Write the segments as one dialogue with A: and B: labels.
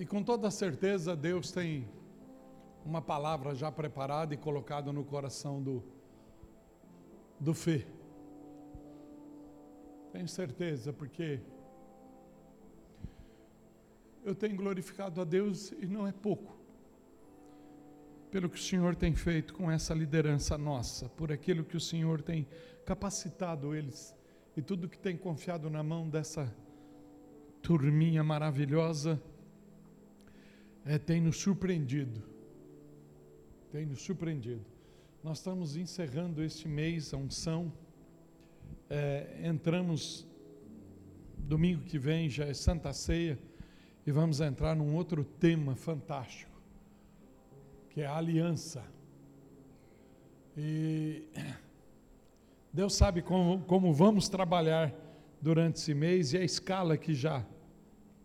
A: E com toda certeza Deus tem uma palavra já preparada e colocada no coração do, do Fê. Tenho certeza, porque eu tenho glorificado a Deus e não é pouco, pelo que o Senhor tem feito com essa liderança nossa, por aquilo que o Senhor tem capacitado eles e tudo que tem confiado na mão dessa turminha maravilhosa, é, tem nos surpreendido. Tem nos surpreendido. Nós estamos encerrando este mês a unção. É, entramos domingo que vem, já é Santa Ceia, e vamos entrar num outro tema fantástico, que é a aliança. E Deus sabe como, como vamos trabalhar durante esse mês e a escala que já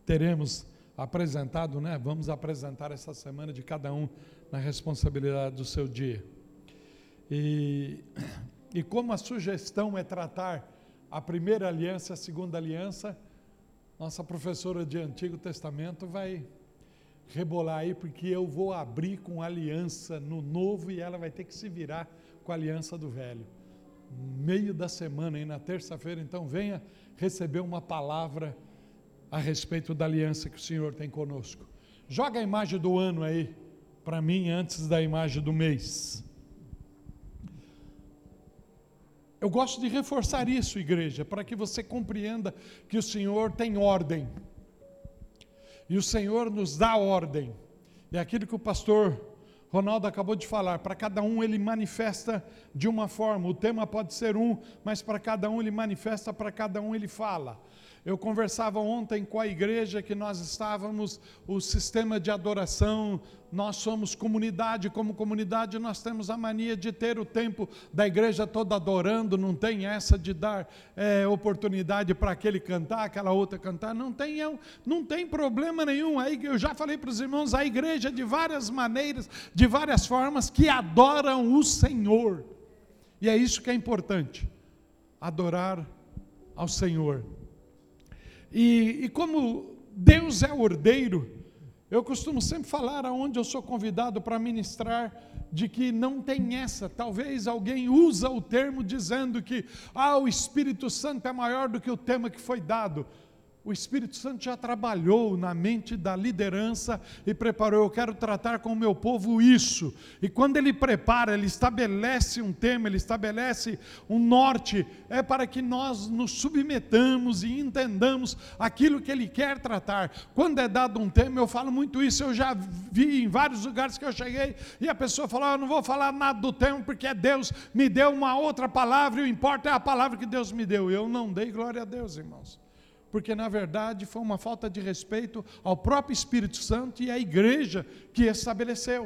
A: teremos apresentado, né? Vamos apresentar essa semana de cada um na responsabilidade do seu dia. E, e como a sugestão é tratar a primeira aliança, a segunda aliança, nossa professora de Antigo Testamento vai rebolar aí, porque eu vou abrir com aliança no novo e ela vai ter que se virar com a aliança do velho. Meio da semana, aí na terça-feira, então venha receber uma palavra a respeito da aliança que o Senhor tem conosco. Joga a imagem do ano aí para mim antes da imagem do mês. Eu gosto de reforçar isso, igreja, para que você compreenda que o Senhor tem ordem. E o Senhor nos dá ordem. É aquilo que o pastor Ronaldo acabou de falar, para cada um ele manifesta de uma forma. O tema pode ser um, mas para cada um ele manifesta, para cada um ele fala. Eu conversava ontem com a igreja que nós estávamos, o sistema de adoração, nós somos comunidade, como comunidade nós temos a mania de ter o tempo da igreja toda adorando, não tem essa de dar é, oportunidade para aquele cantar, aquela outra cantar, não tem, não tem problema nenhum. Aí eu já falei para os irmãos, a igreja de várias maneiras, de várias formas, que adoram o Senhor. E é isso que é importante, adorar ao Senhor. E, e como Deus é ordeiro, eu costumo sempre falar aonde eu sou convidado para ministrar de que não tem essa. Talvez alguém usa o termo dizendo que ah, o Espírito Santo é maior do que o tema que foi dado o Espírito Santo já trabalhou na mente da liderança e preparou. Eu quero tratar com o meu povo isso. E quando ele prepara, ele estabelece um tema, ele estabelece um norte, é para que nós nos submetamos e entendamos aquilo que ele quer tratar. Quando é dado um tema, eu falo muito isso. Eu já vi em vários lugares que eu cheguei e a pessoa falou: Eu não vou falar nada do tema porque é Deus me deu uma outra palavra e o importa é a palavra que Deus me deu. Eu não dei glória a Deus, irmãos porque na verdade foi uma falta de respeito ao próprio Espírito Santo e à igreja que estabeleceu.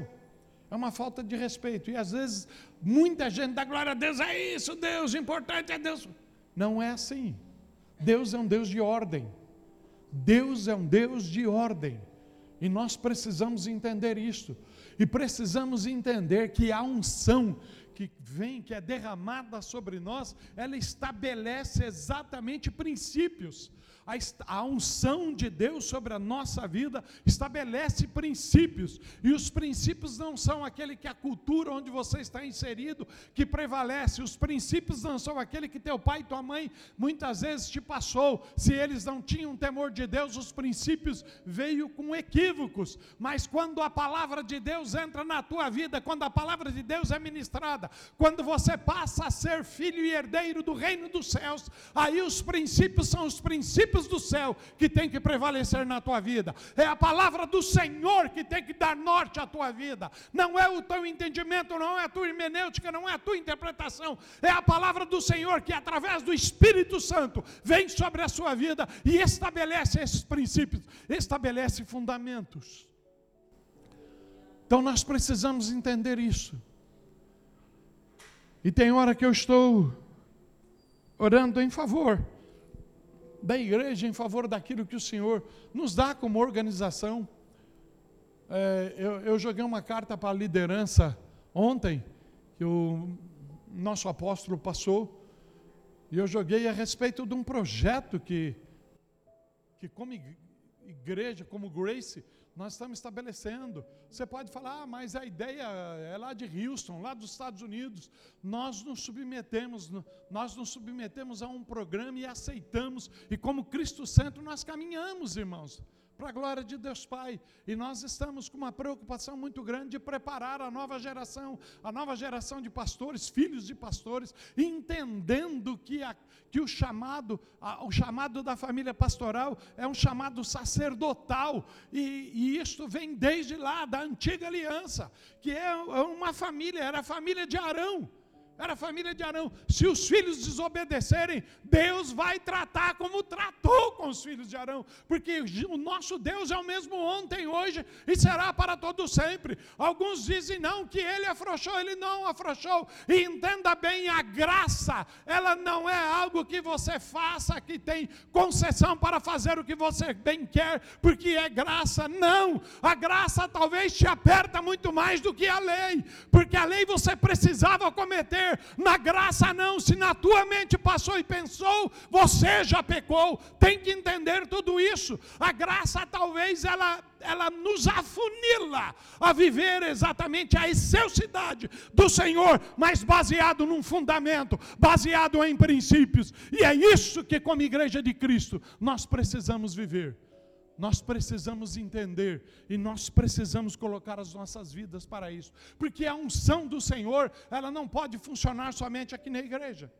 A: É uma falta de respeito. E às vezes muita gente dá glória a Deus, é isso, Deus, o importante é Deus. Não é assim. Deus é um Deus de ordem. Deus é um Deus de ordem. E nós precisamos entender isso. E precisamos entender que a unção que vem, que é derramada sobre nós, ela estabelece exatamente princípios a unção de Deus sobre a nossa vida estabelece princípios, e os princípios não são aquele que a cultura onde você está inserido que prevalece, os princípios não são aquele que teu pai e tua mãe muitas vezes te passou, se eles não tinham temor de Deus, os princípios veio com equívocos, mas quando a palavra de Deus entra na tua vida, quando a palavra de Deus é ministrada, quando você passa a ser filho e herdeiro do reino dos céus, aí os princípios são os princípios princípios do céu que tem que prevalecer na tua vida. É a palavra do Senhor que tem que dar norte à tua vida. Não é o teu entendimento, não é a tua hermenêutica, não é a tua interpretação. É a palavra do Senhor que através do Espírito Santo vem sobre a sua vida e estabelece esses princípios, estabelece fundamentos. Então nós precisamos entender isso. E tem hora que eu estou orando em favor da igreja em favor daquilo que o Senhor nos dá como organização. É, eu, eu, joguei uma carta para a liderança ontem, que o nosso apóstolo passou, e eu joguei a respeito de um projeto que, que como igreja, como Grace, nós estamos estabelecendo. Você pode falar, ah, mas a ideia é lá de Houston, lá dos Estados Unidos. Nós nos submetemos, nós nos submetemos a um programa e aceitamos, e como Cristo Santo nós caminhamos, irmãos para a glória de Deus Pai. E nós estamos com uma preocupação muito grande de preparar a nova geração, a nova geração de pastores, filhos de pastores, entendendo que, a, que o chamado, a, o chamado da família pastoral é um chamado sacerdotal, e, e isto vem desde lá, da antiga aliança, que é, é uma família, era a família de Arão era a família de Arão. Se os filhos desobedecerem, Deus vai tratar como tratou com os filhos de Arão, porque o nosso Deus é o mesmo ontem, hoje e será para todo sempre. Alguns dizem não que ele afrouxou, ele não afrouxou. E entenda bem, a graça, ela não é algo que você faça que tem concessão para fazer o que você bem quer, porque é graça. Não, a graça talvez te aperta muito mais do que a lei, porque a lei você precisava cometer na graça não, se na tua mente passou e pensou, você já pecou. Tem que entender tudo isso. A graça talvez ela ela nos afunila a viver exatamente a excelsidade do Senhor, mas baseado num fundamento, baseado em princípios. E é isso que, como igreja de Cristo, nós precisamos viver. Nós precisamos entender e nós precisamos colocar as nossas vidas para isso, porque a unção do Senhor, ela não pode funcionar somente aqui na igreja.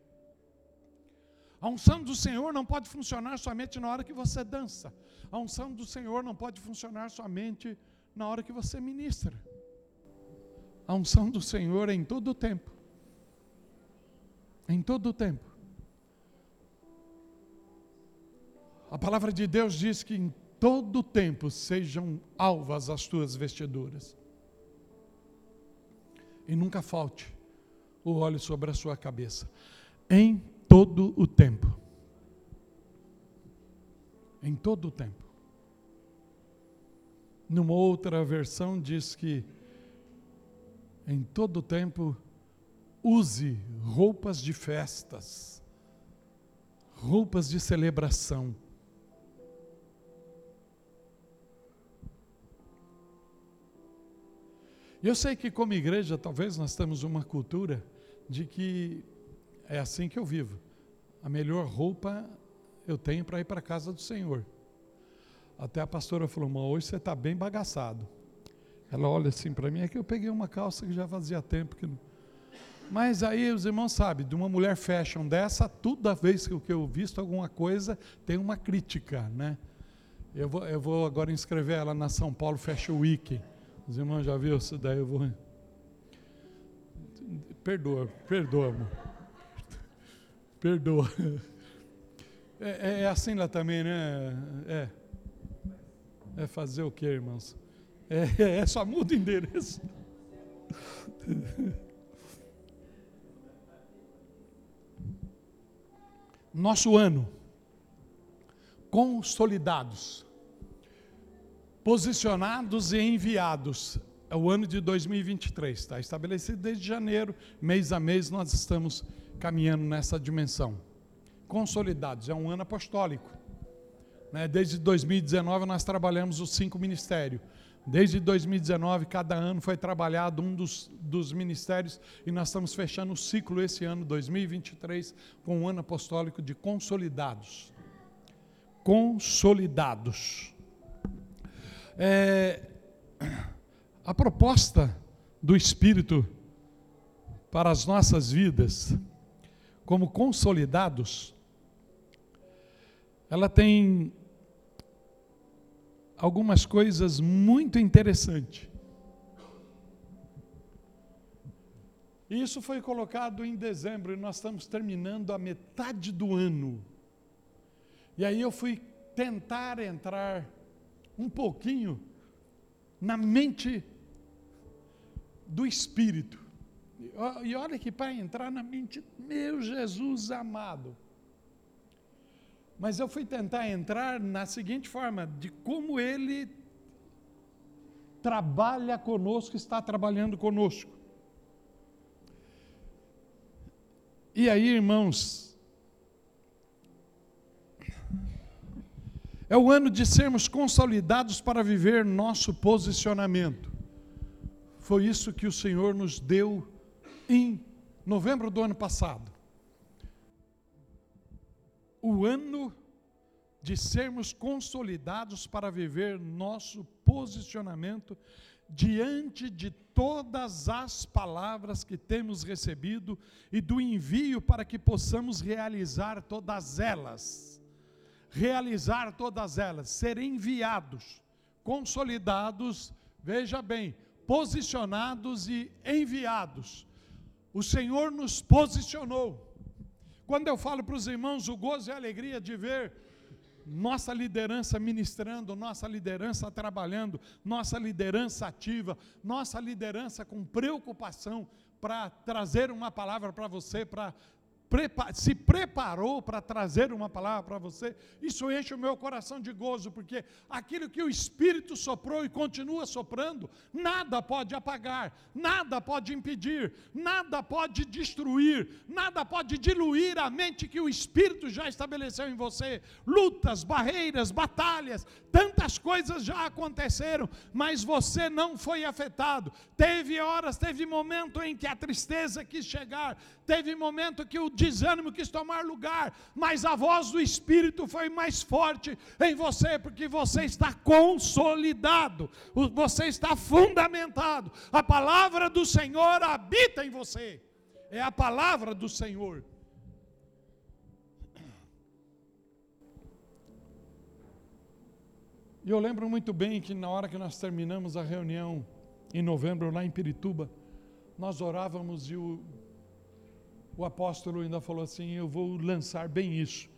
A: A unção do Senhor não pode funcionar somente na hora que você dança. A unção do Senhor não pode funcionar somente na hora que você ministra. A unção do Senhor é em todo o tempo. Em todo o tempo. A palavra de Deus diz que em todo tempo sejam alvas as tuas vestiduras. E nunca falte o óleo sobre a sua cabeça. Em todo o tempo. Em todo o tempo. Numa outra versão diz que em todo o tempo use roupas de festas, roupas de celebração E eu sei que como igreja, talvez nós temos uma cultura de que é assim que eu vivo. A melhor roupa eu tenho para ir para a casa do Senhor. Até a pastora falou, mas hoje você está bem bagaçado. Ela olha assim para mim, é que eu peguei uma calça que já fazia tempo que não... Mas aí os irmãos sabem, de uma mulher fashion dessa, toda vez que eu visto alguma coisa, tem uma crítica, né? Eu vou, eu vou agora inscrever ela na São Paulo Fashion Week. Os irmãos já viram isso daí? Eu vou. Perdoa, perdoa, amor. Perdoa. É, é, é, assim lá também, né? É. É fazer o que, irmãos? É, é só muda o endereço. Nosso ano. Consolidados posicionados e enviados. É o ano de 2023, está estabelecido desde janeiro, mês a mês nós estamos caminhando nessa dimensão. Consolidados, é um ano apostólico. Né? Desde 2019 nós trabalhamos os cinco ministérios. Desde 2019, cada ano foi trabalhado um dos, dos ministérios e nós estamos fechando o ciclo esse ano, 2023, com um ano apostólico de consolidados. Consolidados. É, a proposta do Espírito para as nossas vidas, como consolidados, ela tem algumas coisas muito interessantes. Isso foi colocado em dezembro e nós estamos terminando a metade do ano. E aí eu fui tentar entrar um pouquinho na mente do Espírito. E olha que para entrar na mente, meu Jesus amado. Mas eu fui tentar entrar na seguinte forma: de como ele trabalha conosco, está trabalhando conosco. E aí, irmãos, É o ano de sermos consolidados para viver nosso posicionamento. Foi isso que o Senhor nos deu em novembro do ano passado. O ano de sermos consolidados para viver nosso posicionamento diante de todas as palavras que temos recebido e do envio para que possamos realizar todas elas. Realizar todas elas, ser enviados, consolidados, veja bem, posicionados e enviados. O Senhor nos posicionou. Quando eu falo para os irmãos o gozo e a alegria de ver nossa liderança ministrando, nossa liderança trabalhando, nossa liderança ativa, nossa liderança com preocupação para trazer uma palavra para você, para se preparou para trazer uma palavra para você, isso enche o meu coração de gozo, porque aquilo que o Espírito soprou e continua soprando, nada pode apagar, nada pode impedir, nada pode destruir, nada pode diluir a mente que o Espírito já estabeleceu em você. Lutas, barreiras, batalhas, tantas coisas já aconteceram, mas você não foi afetado. Teve horas, teve momento em que a tristeza quis chegar, teve momento que o desânimo quis tomar lugar, mas a voz do Espírito foi mais forte em você, porque você está consolidado, você está fundamentado. A palavra do Senhor habita em você, é a palavra do Senhor. E eu lembro muito bem que na hora que nós terminamos a reunião em novembro lá em Pirituba, nós orávamos e o o apóstolo ainda falou assim: Eu vou lançar bem isso.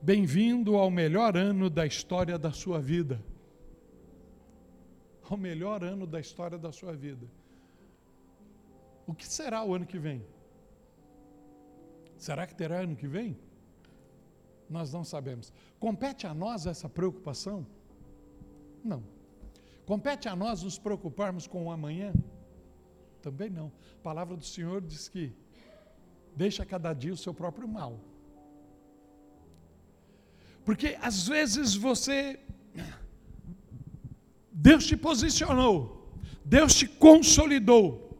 A: Bem-vindo ao melhor ano da história da sua vida. Ao melhor ano da história da sua vida. O que será o ano que vem? Será que terá ano que vem? Nós não sabemos. Compete a nós essa preocupação? Não. Compete a nós nos preocuparmos com o amanhã? Também não. A palavra do Senhor diz que Deixa cada dia o seu próprio mal. Porque às vezes você. Deus te posicionou, Deus te consolidou,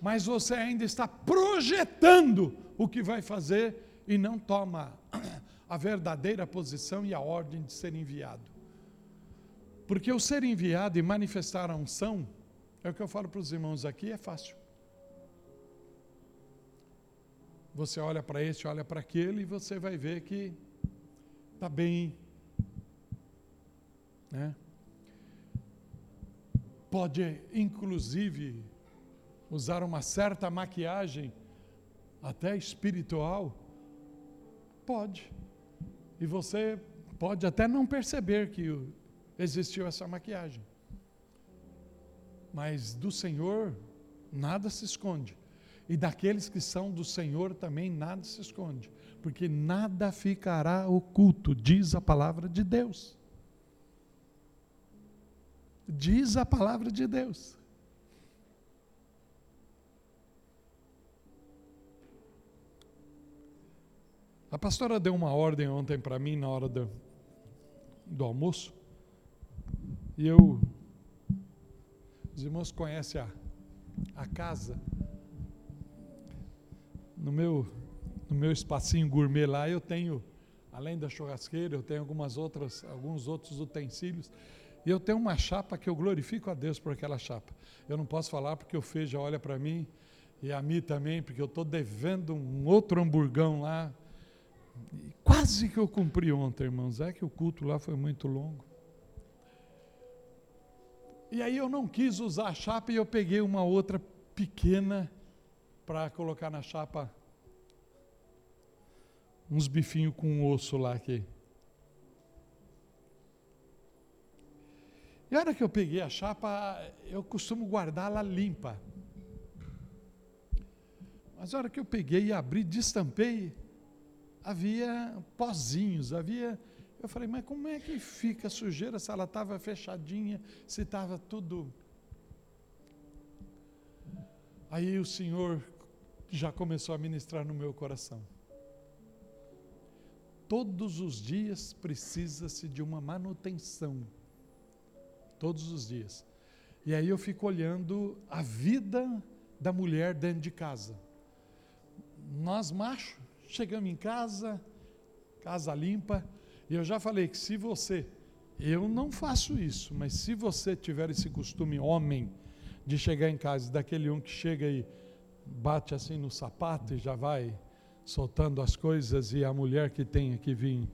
A: mas você ainda está projetando o que vai fazer e não toma a verdadeira posição e a ordem de ser enviado. Porque o ser enviado e manifestar a unção, é o que eu falo para os irmãos aqui, é fácil. Você olha para este, olha para aquele e você vai ver que está bem. Né? Pode, inclusive, usar uma certa maquiagem, até espiritual. Pode. E você pode até não perceber que existiu essa maquiagem. Mas do Senhor, nada se esconde. E daqueles que são do Senhor também nada se esconde, porque nada ficará oculto, diz a palavra de Deus. Diz a palavra de Deus. A pastora deu uma ordem ontem para mim na hora do, do almoço. E eu. Os irmãos conhecem a, a casa no meu, no meu espacinho gourmet lá, eu tenho, além da churrasqueira, eu tenho algumas outras, alguns outros utensílios. E eu tenho uma chapa que eu glorifico a Deus por aquela chapa. Eu não posso falar porque o Fê já olha para mim, e a mim também, porque eu estou devendo um outro hamburgão lá. E quase que eu cumpri ontem, irmãos. É que o culto lá foi muito longo. E aí eu não quis usar a chapa e eu peguei uma outra pequena para colocar na chapa uns bifinhos com osso lá aqui. E a hora que eu peguei a chapa, eu costumo guardá-la limpa. Mas a hora que eu peguei e abri, destampei, havia pozinhos, havia. Eu falei, mas como é que fica a sujeira se ela estava fechadinha, se estava tudo. Aí o Senhor já começou a ministrar no meu coração. todos os dias precisa-se de uma manutenção. Todos os dias. E aí eu fico olhando a vida da mulher dentro de casa. Nós, machos, chegamos em casa, casa limpa, e eu já falei que se você, eu não faço isso, mas se você tiver esse costume, homem, de chegar em casa, daquele um que chega e bate assim no sapato e já vai soltando as coisas, e a mulher que tem que vir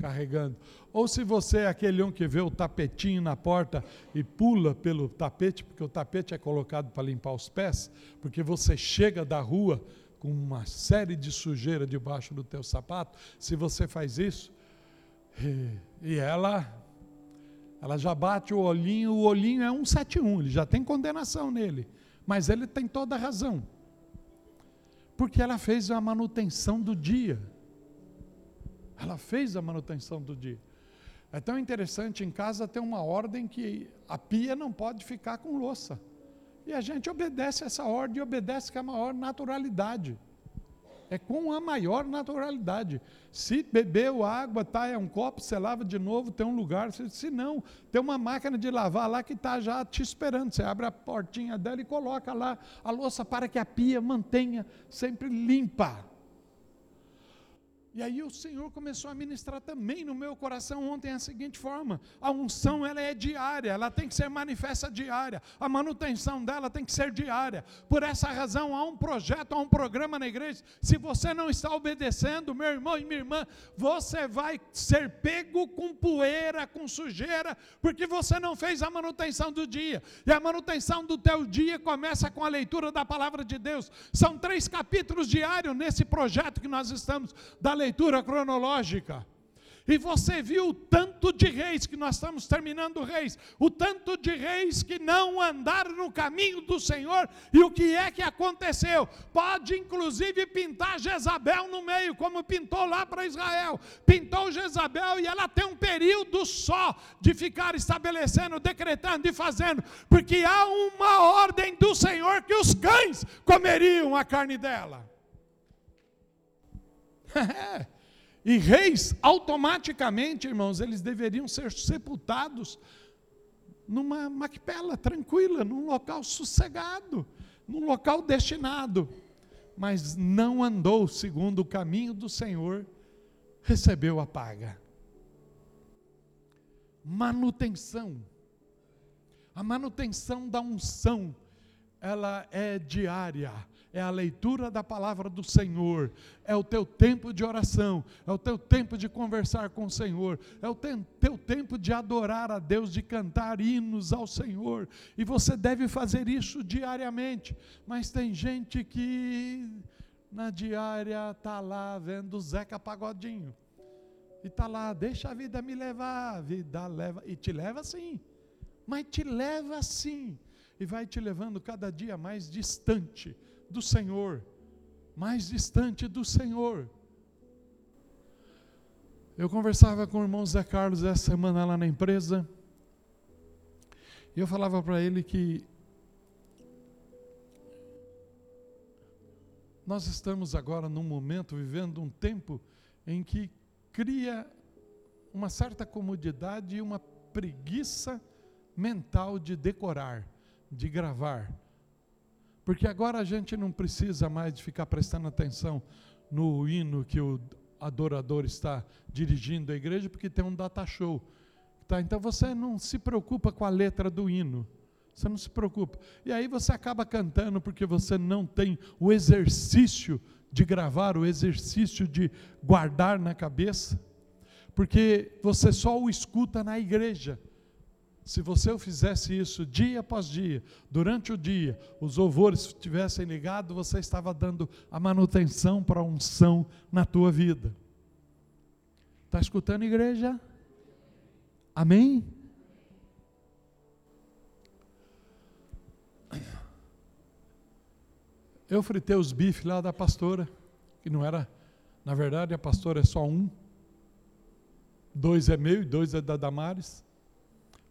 A: carregando. Ou se você é aquele um que vê o tapetinho na porta e pula pelo tapete, porque o tapete é colocado para limpar os pés, porque você chega da rua com uma série de sujeira debaixo do teu sapato, se você faz isso, e, e ela ela já bate o olhinho, o olhinho é 171, ele já tem condenação nele, mas ele tem toda a razão. Porque ela fez a manutenção do dia. Ela fez a manutenção do dia. É tão interessante, em casa tem uma ordem que a pia não pode ficar com louça. E a gente obedece essa ordem e obedece com a maior naturalidade. É com a maior naturalidade. Se bebeu água, tá, é um copo, você lava de novo, tem um lugar. Se não, tem uma máquina de lavar lá que está já te esperando. Você abre a portinha dela e coloca lá a louça para que a pia mantenha sempre limpa. E aí o Senhor começou a ministrar também no meu coração ontem a seguinte forma: a unção ela é diária, ela tem que ser manifesta diária, a manutenção dela tem que ser diária. Por essa razão há um projeto, há um programa na igreja. Se você não está obedecendo, meu irmão e minha irmã, você vai ser pego com poeira, com sujeira, porque você não fez a manutenção do dia. E a manutenção do teu dia começa com a leitura da palavra de Deus. São três capítulos diários nesse projeto que nós estamos da leitura leitura cronológica. E você viu o tanto de reis, que nós estamos terminando reis, o tanto de reis que não andaram no caminho do Senhor, e o que é que aconteceu? Pode inclusive pintar Jezabel no meio, como pintou lá para Israel. Pintou Jezabel e ela tem um período só de ficar estabelecendo, decretando e fazendo, porque há uma ordem do Senhor que os cães comeriam a carne dela. e reis, automaticamente, irmãos, eles deveriam ser sepultados numa maquipela tranquila, num local sossegado, num local destinado. Mas não andou segundo o caminho do Senhor, recebeu a paga. Manutenção. A manutenção da unção, ela é diária é a leitura da palavra do Senhor, é o teu tempo de oração, é o teu tempo de conversar com o Senhor, é o teu tempo de adorar a Deus, de cantar hinos ao Senhor, e você deve fazer isso diariamente. Mas tem gente que na diária está lá vendo Zeca Pagodinho, e está lá, deixa a vida me levar, a vida leva, e te leva sim, mas te leva sim. E vai te levando cada dia mais distante do Senhor, mais distante do Senhor. Eu conversava com o irmão Zé Carlos essa semana lá na empresa, e eu falava para ele que nós estamos agora num momento, vivendo um tempo em que cria uma certa comodidade e uma preguiça mental de decorar, de gravar, porque agora a gente não precisa mais de ficar prestando atenção no hino que o adorador está dirigindo a igreja, porque tem um data show. Tá? Então você não se preocupa com a letra do hino. Você não se preocupa. E aí você acaba cantando porque você não tem o exercício de gravar, o exercício de guardar na cabeça. Porque você só o escuta na igreja. Se você fizesse isso dia após dia, durante o dia, os louvores estivessem ligados, você estava dando a manutenção para a unção na tua vida. Está escutando, igreja? Amém? Eu fritei os bifes lá da pastora, que não era, na verdade, a pastora é só um. Dois é meu e dois é da Damares.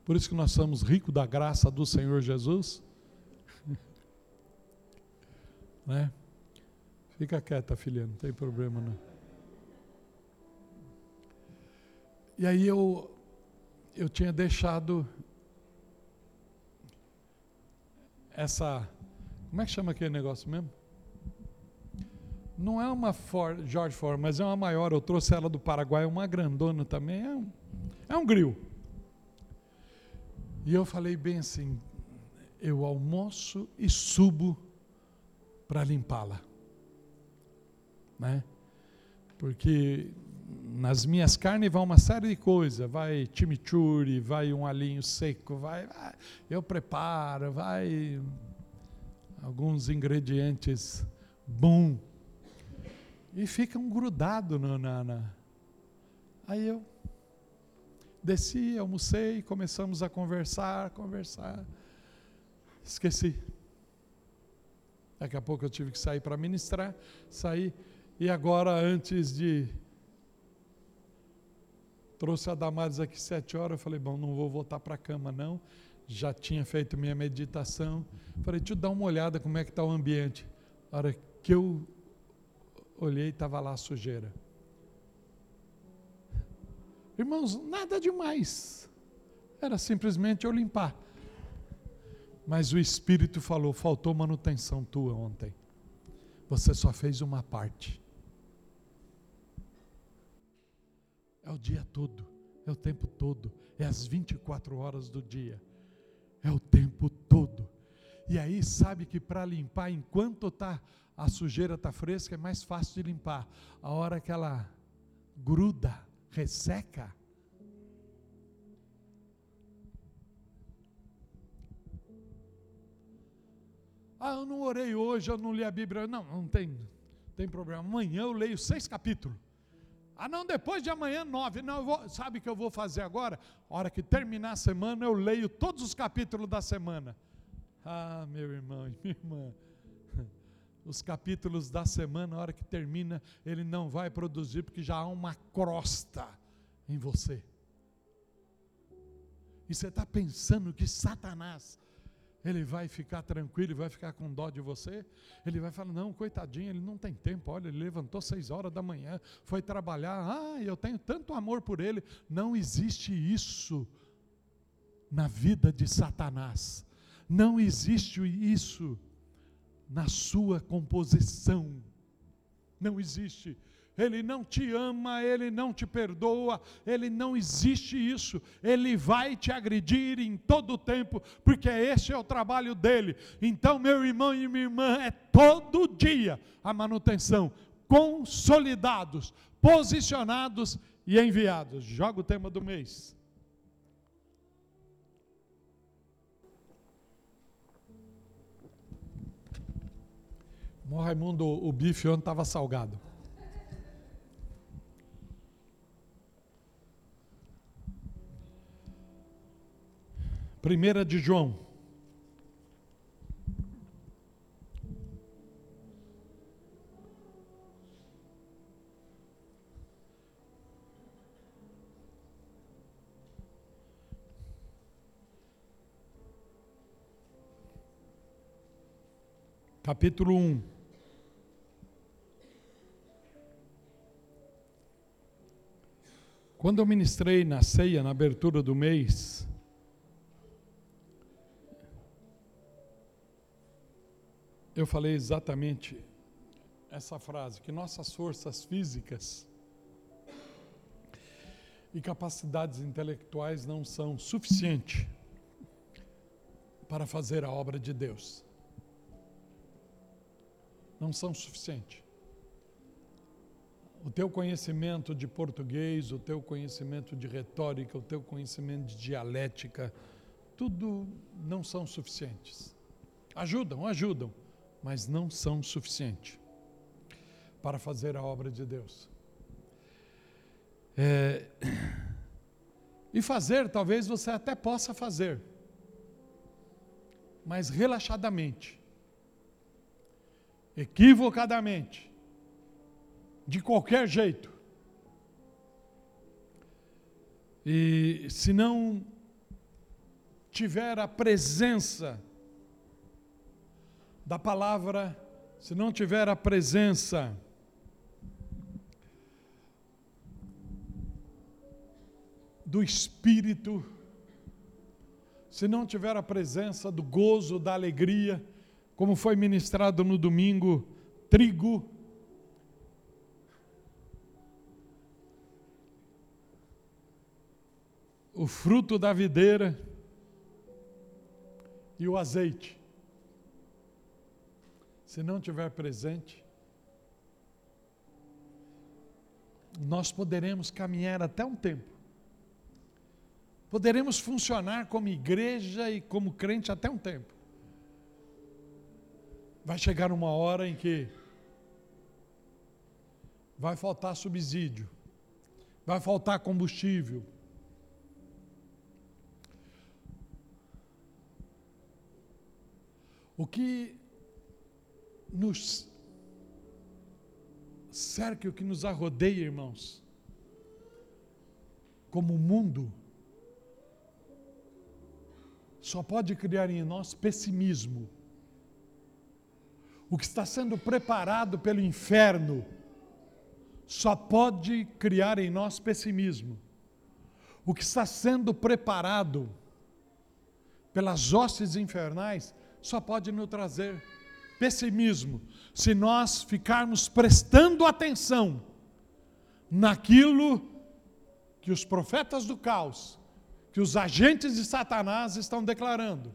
A: Por isso que nós somos ricos da graça do Senhor Jesus. né? Fica quieta, filha, não tem problema não. E aí eu, eu tinha deixado essa. Como é que chama aquele negócio mesmo? Não é uma Ford, George Ford, mas é uma maior. Eu trouxe ela do Paraguai, uma grandona também. É um, é um grill. E eu falei bem assim: eu almoço e subo para limpá-la. Né? Porque nas minhas carnes vai uma série de coisas, vai chimichurri, vai um alinho seco, vai, eu preparo, vai alguns ingredientes bom e ficam grudados no, na, na. Aí eu desci, almocei, começamos a conversar, conversar. Esqueci. Daqui a pouco eu tive que sair para ministrar, saí e agora antes de Trouxe a Damares aqui sete horas, eu falei, bom, não vou voltar para a cama não, já tinha feito minha meditação. Falei, deixa eu dar uma olhada como é que está o ambiente. A hora que eu olhei, estava lá a sujeira. Irmãos, nada demais. Era simplesmente eu limpar. Mas o Espírito falou: faltou manutenção tua ontem. Você só fez uma parte. É o dia todo, é o tempo todo, é as 24 horas do dia, é o tempo todo. E aí sabe que para limpar, enquanto tá, a sujeira está fresca, é mais fácil de limpar. A hora que ela gruda, resseca, Ah, eu não orei hoje, eu não li a Bíblia. Não, não tem, tem problema. Amanhã eu leio seis capítulos. Ah, não, depois de amanhã, nove. Não, vou, sabe o que eu vou fazer agora? A hora que terminar a semana, eu leio todos os capítulos da semana. Ah, meu irmão e minha irmã. Os capítulos da semana, a hora que termina, ele não vai produzir, porque já há uma crosta em você. E você está pensando que Satanás ele vai ficar tranquilo, vai ficar com dó de você, ele vai falar, não, coitadinho, ele não tem tempo, olha, ele levantou seis horas da manhã, foi trabalhar, ah, eu tenho tanto amor por ele. Não existe isso na vida de Satanás, não existe isso na sua composição, não existe ele não te ama, ele não te perdoa, ele não existe isso. Ele vai te agredir em todo o tempo, porque esse é o trabalho dele. Então, meu irmão e minha irmã, é todo dia a manutenção, consolidados, posicionados e enviados. Joga o tema do mês. O Raimundo, o bife ontem estava salgado. Primeira de João. Capítulo 1. Quando eu ministrei na ceia, na abertura do mês, eu falei exatamente essa frase, que nossas forças físicas e capacidades intelectuais não são suficientes para fazer a obra de Deus. Não são suficientes. O teu conhecimento de português, o teu conhecimento de retórica, o teu conhecimento de dialética, tudo não são suficientes. Ajudam, ajudam mas não são suficientes para fazer a obra de Deus. É, e fazer, talvez você até possa fazer, mas relaxadamente, equivocadamente, de qualquer jeito. E se não tiver a presença da palavra, se não tiver a presença do Espírito, se não tiver a presença do gozo, da alegria, como foi ministrado no domingo, trigo, o fruto da videira e o azeite. Se não tiver presente, nós poderemos caminhar até um tempo. Poderemos funcionar como igreja e como crente até um tempo. Vai chegar uma hora em que vai faltar subsídio, vai faltar combustível. O que nos cerca, o que nos arrodeia, irmãos, como mundo, só pode criar em nós pessimismo. O que está sendo preparado pelo inferno só pode criar em nós pessimismo. O que está sendo preparado pelas hostes infernais só pode nos trazer pessimismo se nós ficarmos prestando atenção naquilo que os profetas do caos, que os agentes de Satanás estão declarando.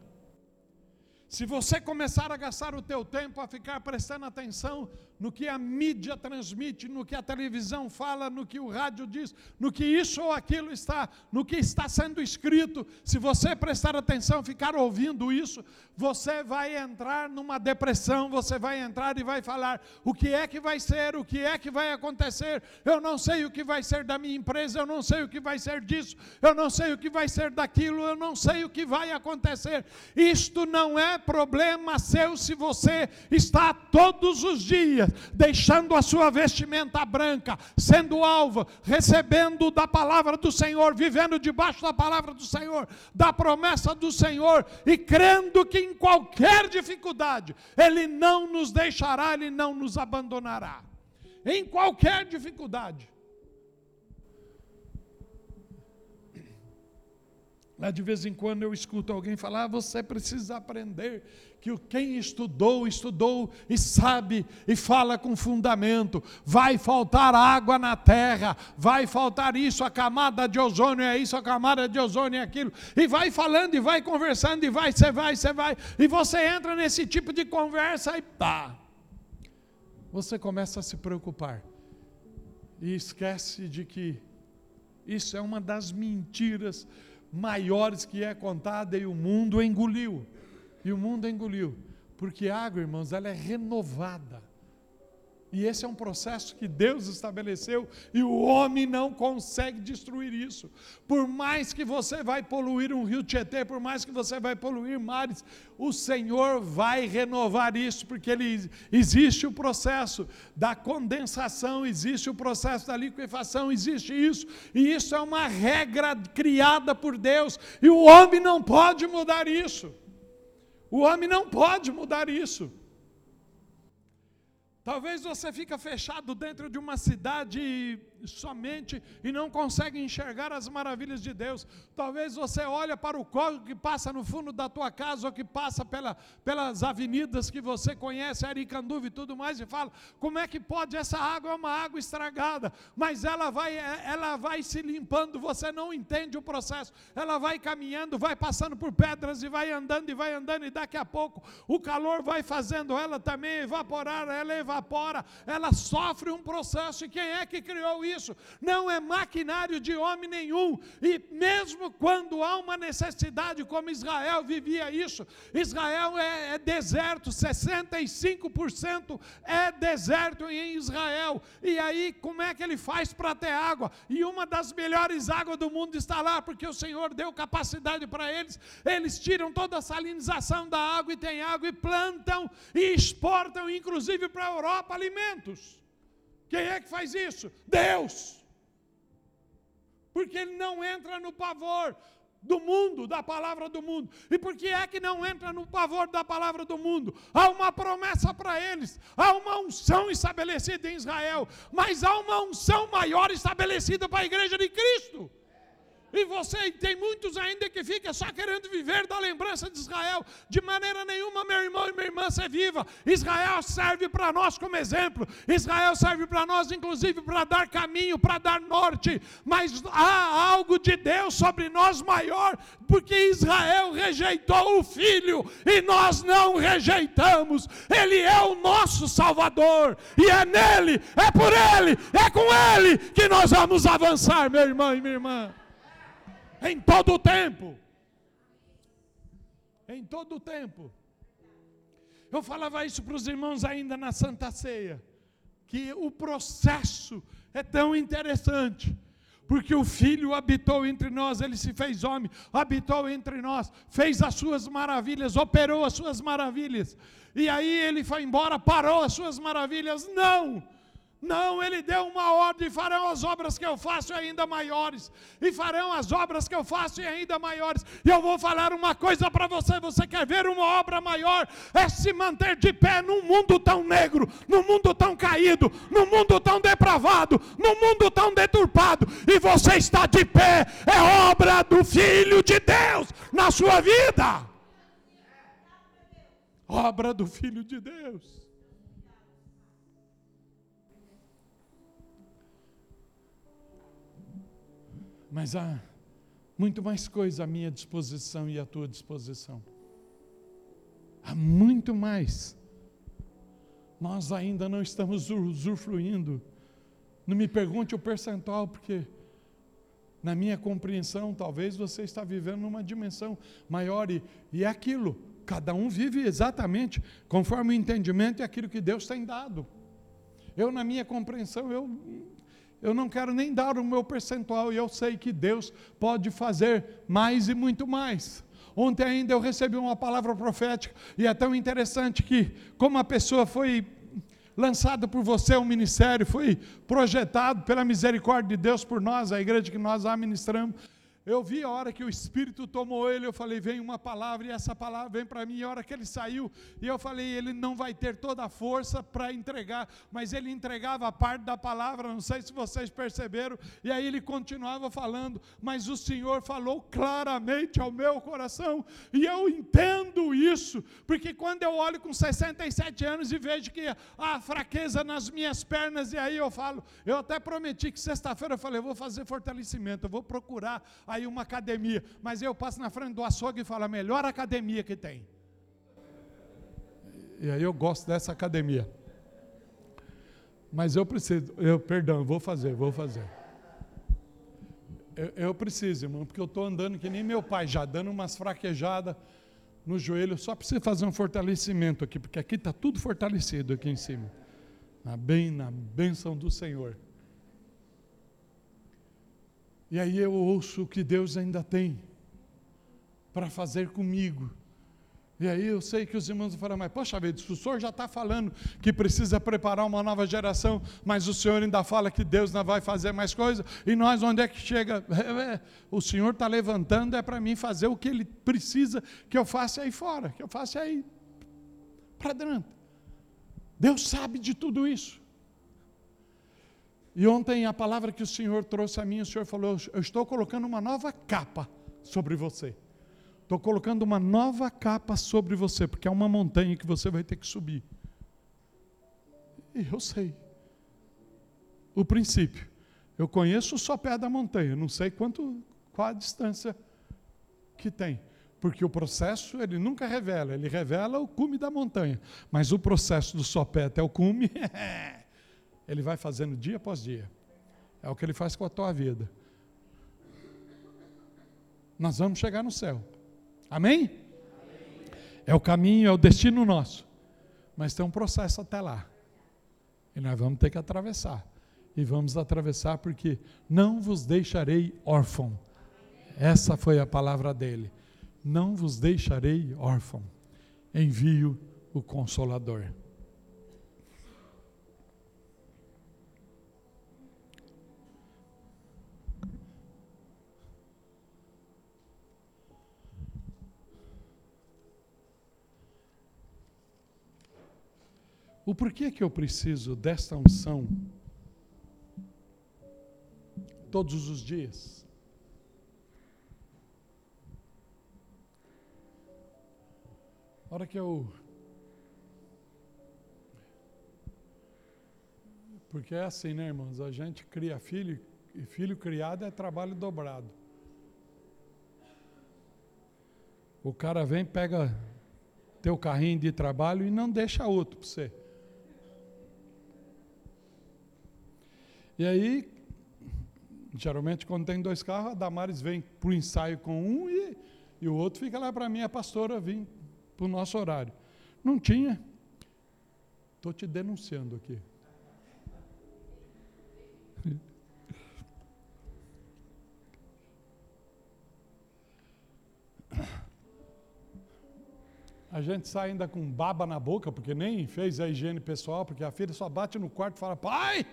A: Se você começar a gastar o teu tempo a ficar prestando atenção no que a mídia transmite, no que a televisão fala, no que o rádio diz, no que isso ou aquilo está, no que está sendo escrito. Se você prestar atenção, ficar ouvindo isso, você vai entrar numa depressão, você vai entrar e vai falar: o que é que vai ser, o que é que vai acontecer? Eu não sei o que vai ser da minha empresa, eu não sei o que vai ser disso, eu não sei o que vai ser daquilo, eu não sei o que vai acontecer. Isto não é problema seu se você está todos os dias deixando a sua vestimenta branca, sendo alvo, recebendo da palavra do Senhor, vivendo debaixo da palavra do Senhor, da promessa do Senhor e crendo que em qualquer dificuldade Ele não nos deixará, Ele não nos abandonará. Em qualquer dificuldade. Lá de vez em quando eu escuto alguém falar: ah, você precisa aprender que quem estudou, estudou e sabe e fala com fundamento. Vai faltar água na terra, vai faltar isso, a camada de ozônio é isso, a camada de ozônio é aquilo. E vai falando e vai conversando e vai, você vai, você vai. E você entra nesse tipo de conversa e pá. Você começa a se preocupar. E esquece de que isso é uma das mentiras maiores que é contada e o mundo engoliu. E o mundo engoliu. Porque a água, irmãos, ela é renovada. E esse é um processo que Deus estabeleceu e o homem não consegue destruir isso. Por mais que você vai poluir um rio Tietê, por mais que você vai poluir mares, o Senhor vai renovar isso, porque ele, existe o processo da condensação, existe o processo da liquefação, existe isso. E isso é uma regra criada por Deus, e o homem não pode mudar isso. O homem não pode mudar isso. Talvez você fica fechado dentro de uma cidade somente e não consegue enxergar as maravilhas de Deus. Talvez você olhe para o córrego que passa no fundo da tua casa ou que passa pela, pelas avenidas que você conhece, Aricanduva e tudo mais, e fala: como é que pode? Essa água é uma água estragada, mas ela vai, ela vai se limpando, você não entende o processo. Ela vai caminhando, vai passando por pedras e vai andando e vai andando, e daqui a pouco o calor vai fazendo ela também evaporar, ela evapora, ela sofre um processo. E quem é que criou isso? Isso, não é maquinário de homem nenhum. E mesmo quando há uma necessidade, como Israel vivia isso, Israel é, é deserto, 65% é deserto em Israel. E aí, como é que ele faz para ter água? E uma das melhores águas do mundo está lá, porque o Senhor deu capacidade para eles. Eles tiram toda a salinização da água e tem água e plantam e exportam, inclusive para a Europa, alimentos. Quem é que faz isso? Deus. Porque ele não entra no pavor do mundo, da palavra do mundo. E por que é que não entra no pavor da palavra do mundo? Há uma promessa para eles, há uma unção estabelecida em Israel, mas há uma unção maior estabelecida para a igreja de Cristo. E você tem muitos ainda que fica só querendo viver da lembrança de Israel. De maneira nenhuma, meu irmão e minha irmã, ser viva. Israel serve para nós como exemplo. Israel serve para nós, inclusive, para dar caminho, para dar norte. Mas há algo de Deus sobre nós maior, porque Israel rejeitou o filho e nós não rejeitamos. Ele é o nosso Salvador. E é nele, é por ele, é com ele que nós vamos avançar, meu irmão e minha irmã em todo o tempo. Em todo o tempo. Eu falava isso para os irmãos ainda na Santa Ceia, que o processo é tão interessante, porque o Filho habitou entre nós, ele se fez homem, habitou entre nós, fez as suas maravilhas, operou as suas maravilhas, e aí ele foi embora, parou as suas maravilhas. Não! Não, ele deu uma ordem: farão as obras que eu faço ainda maiores, e farão as obras que eu faço ainda maiores. E eu vou falar uma coisa para você: você quer ver uma obra maior? É se manter de pé num mundo tão negro, num mundo tão caído, num mundo tão depravado, num mundo tão deturpado, e você está de pé, é obra do Filho de Deus na sua vida. Obra do Filho de Deus. Mas há muito mais coisa à minha disposição e à tua disposição. Há muito mais. Nós ainda não estamos usufruindo. Não me pergunte o percentual, porque na minha compreensão, talvez você está vivendo numa dimensão maior e, e é aquilo. Cada um vive exatamente conforme o entendimento e aquilo que Deus tem dado. Eu, na minha compreensão, eu eu não quero nem dar o meu percentual, e eu sei que Deus pode fazer mais e muito mais. Ontem ainda eu recebi uma palavra profética, e é tão interessante que, como a pessoa foi lançada por você, o ministério foi projetado pela misericórdia de Deus por nós, a igreja que nós administramos, eu vi a hora que o Espírito tomou ele, eu falei, vem uma palavra, e essa palavra vem para mim. E a hora que ele saiu, e eu falei, ele não vai ter toda a força para entregar, mas ele entregava a parte da palavra, não sei se vocês perceberam, e aí ele continuava falando, mas o Senhor falou claramente ao meu coração, e eu entendo isso, porque quando eu olho com 67 anos e vejo que há fraqueza nas minhas pernas, e aí eu falo, eu até prometi que sexta-feira eu falei, eu vou fazer fortalecimento, eu vou procurar aí uma academia, mas eu passo na frente do açougue e falo, a melhor academia que tem. E aí eu gosto dessa academia. Mas eu preciso, eu, perdão, vou fazer, vou fazer. Eu, eu preciso, irmão, porque eu estou andando que nem meu pai, já dando umas fraquejadas no joelho, só preciso fazer um fortalecimento aqui, porque aqui está tudo fortalecido aqui em cima. Na, bem, na bênção do Senhor. E aí eu ouço o que Deus ainda tem para fazer comigo. E aí eu sei que os irmãos vão falar, mas poxa vida, o senhor já está falando que precisa preparar uma nova geração, mas o senhor ainda fala que Deus não vai fazer mais coisas, e nós onde é que chega? É, é, o senhor está levantando, é para mim fazer o que ele precisa que eu faça aí fora, que eu faça aí para dentro. Deus sabe de tudo isso. E ontem a palavra que o Senhor trouxe a mim, o Senhor falou: Eu estou colocando uma nova capa sobre você. Estou colocando uma nova capa sobre você, porque é uma montanha que você vai ter que subir. E eu sei. O princípio. Eu conheço só pé da montanha, não sei quanto, qual a distância que tem. Porque o processo ele nunca revela, ele revela o cume da montanha. Mas o processo do sopé até o cume Ele vai fazendo dia após dia. É o que ele faz com a tua vida. Nós vamos chegar no céu. Amém? É o caminho, é o destino nosso. Mas tem um processo até lá. E nós vamos ter que atravessar. E vamos atravessar porque não vos deixarei órfão. Essa foi a palavra dele. Não vos deixarei órfão. Envio o Consolador. O porquê que eu preciso desta unção todos os dias? A hora que eu. Porque é assim, né, irmãos? A gente cria filho e filho criado é trabalho dobrado. O cara vem, pega teu carrinho de trabalho e não deixa outro para você. E aí, geralmente quando tem dois carros, a Damares vem para o ensaio com um e, e o outro fica lá para mim, a pastora vir para o nosso horário. Não tinha. Estou te denunciando aqui. A gente sai ainda com baba na boca, porque nem fez a higiene pessoal, porque a filha só bate no quarto e fala: pai,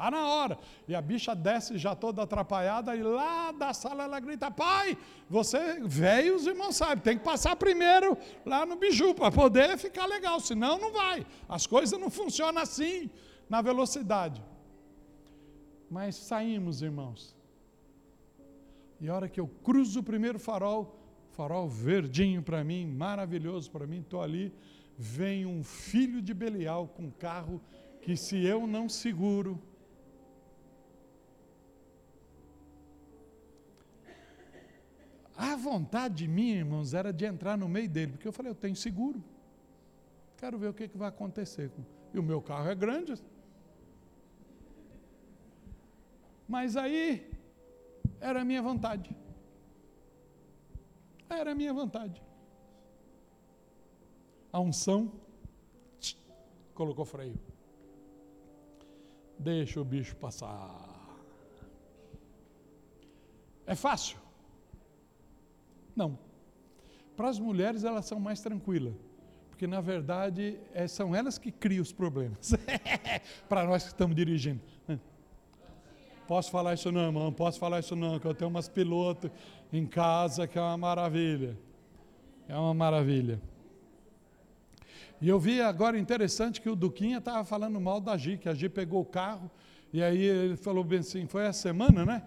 A: tá na hora. E a bicha desce já toda atrapalhada e lá da sala ela grita: pai, você, velho, os irmãos sabem, tem que passar primeiro lá no biju para poder ficar legal, senão não vai. As coisas não funcionam assim, na velocidade. Mas saímos, irmãos. E a hora que eu cruzo o primeiro farol, farol verdinho para mim, maravilhoso para mim, estou ali, vem um filho de Belial com carro que se eu não seguro, a vontade de mim, irmãos, era de entrar no meio dele, porque eu falei, eu tenho seguro, quero ver o que, que vai acontecer. E o meu carro é grande. Mas aí era a minha vontade. Era a minha vontade. A unção tch, colocou freio. Deixa o bicho passar. É fácil? Não. Para as mulheres, elas são mais tranquilas. Porque, na verdade, é, são elas que criam os problemas. Para nós que estamos dirigindo. Posso falar isso não, irmão? Posso falar isso não, que eu tenho umas pilotos em casa que é uma maravilha. É uma maravilha. E eu vi agora interessante que o Duquinha estava falando mal da Gi, que a Gi pegou o carro, e aí ele falou bem assim, foi a semana, né?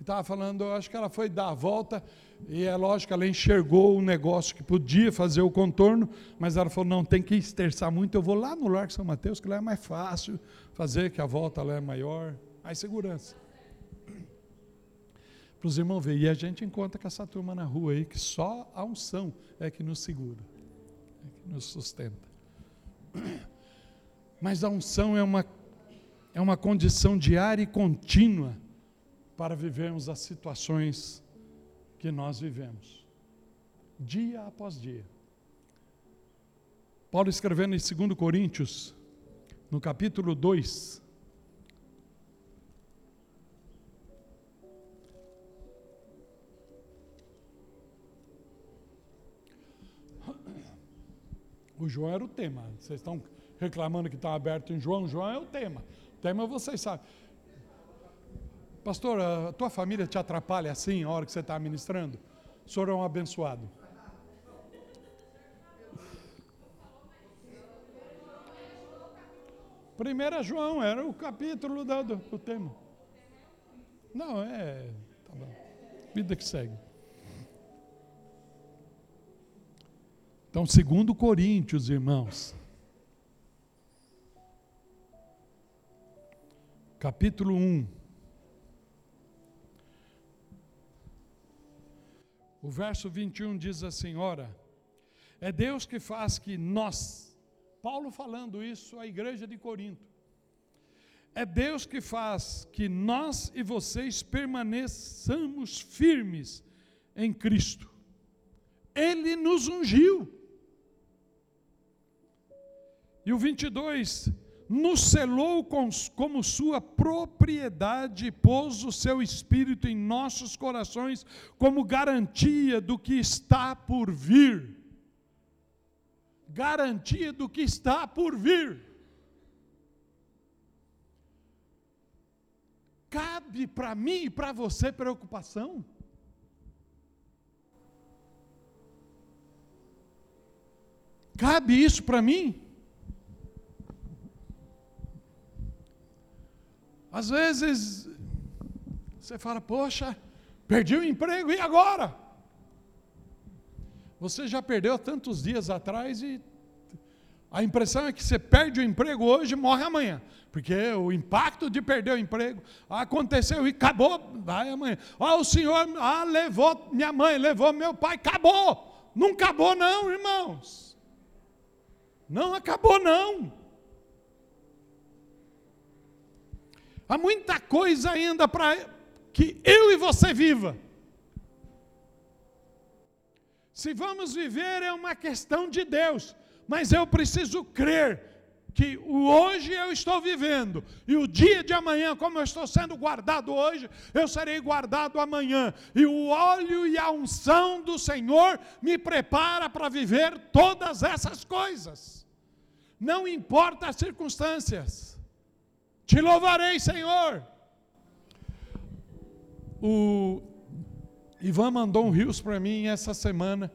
A: Estava falando, eu acho que ela foi dar a volta, e é lógico, ela enxergou um negócio que podia fazer o contorno, mas ela falou, não, tem que esterçar muito, eu vou lá no Largo São Mateus, que lá é mais fácil fazer, que a volta lá é maior mais segurança. Para os irmãos verem. E a gente encontra com essa turma na rua aí, que só a unção é que nos segura, é que nos sustenta. Mas a unção é uma, é uma condição diária e contínua para vivermos as situações que nós vivemos, dia após dia. Paulo escrevendo em 2 Coríntios, no capítulo 2, O João era o tema. Vocês estão reclamando que está aberto em João. João é o tema. O tema vocês sabem. Pastor, a tua família te atrapalha assim a hora que você está ministrando? O senhor é um abençoado. Primeira João, era o capítulo do, do tema. Não, é. Tá bom. Vida que segue. Então, segundo Coríntios, irmãos, capítulo 1. O verso 21 diz assim: Ora, é Deus que faz que nós, Paulo falando isso à igreja de Corinto, é Deus que faz que nós e vocês permaneçamos firmes em Cristo. Ele nos ungiu e o 22, nos selou com, como sua propriedade e pôs o seu espírito em nossos corações como garantia do que está por vir. Garantia do que está por vir. Cabe para mim e para você preocupação? Cabe isso para mim? Às vezes, você fala, poxa, perdi o emprego, e agora? Você já perdeu tantos dias atrás e a impressão é que você perde o emprego hoje e morre amanhã. Porque o impacto de perder o emprego aconteceu e acabou, vai amanhã. Ah, o senhor ah, levou minha mãe, levou meu pai, acabou. Não acabou, não, irmãos. Não acabou, não. Há muita coisa ainda para que eu e você viva. Se vamos viver é uma questão de Deus, mas eu preciso crer que o hoje eu estou vivendo e o dia de amanhã, como eu estou sendo guardado hoje, eu serei guardado amanhã. E o óleo e a unção do Senhor me prepara para viver todas essas coisas. Não importa as circunstâncias. Te louvarei, Senhor. O Ivan mandou um rios para mim essa semana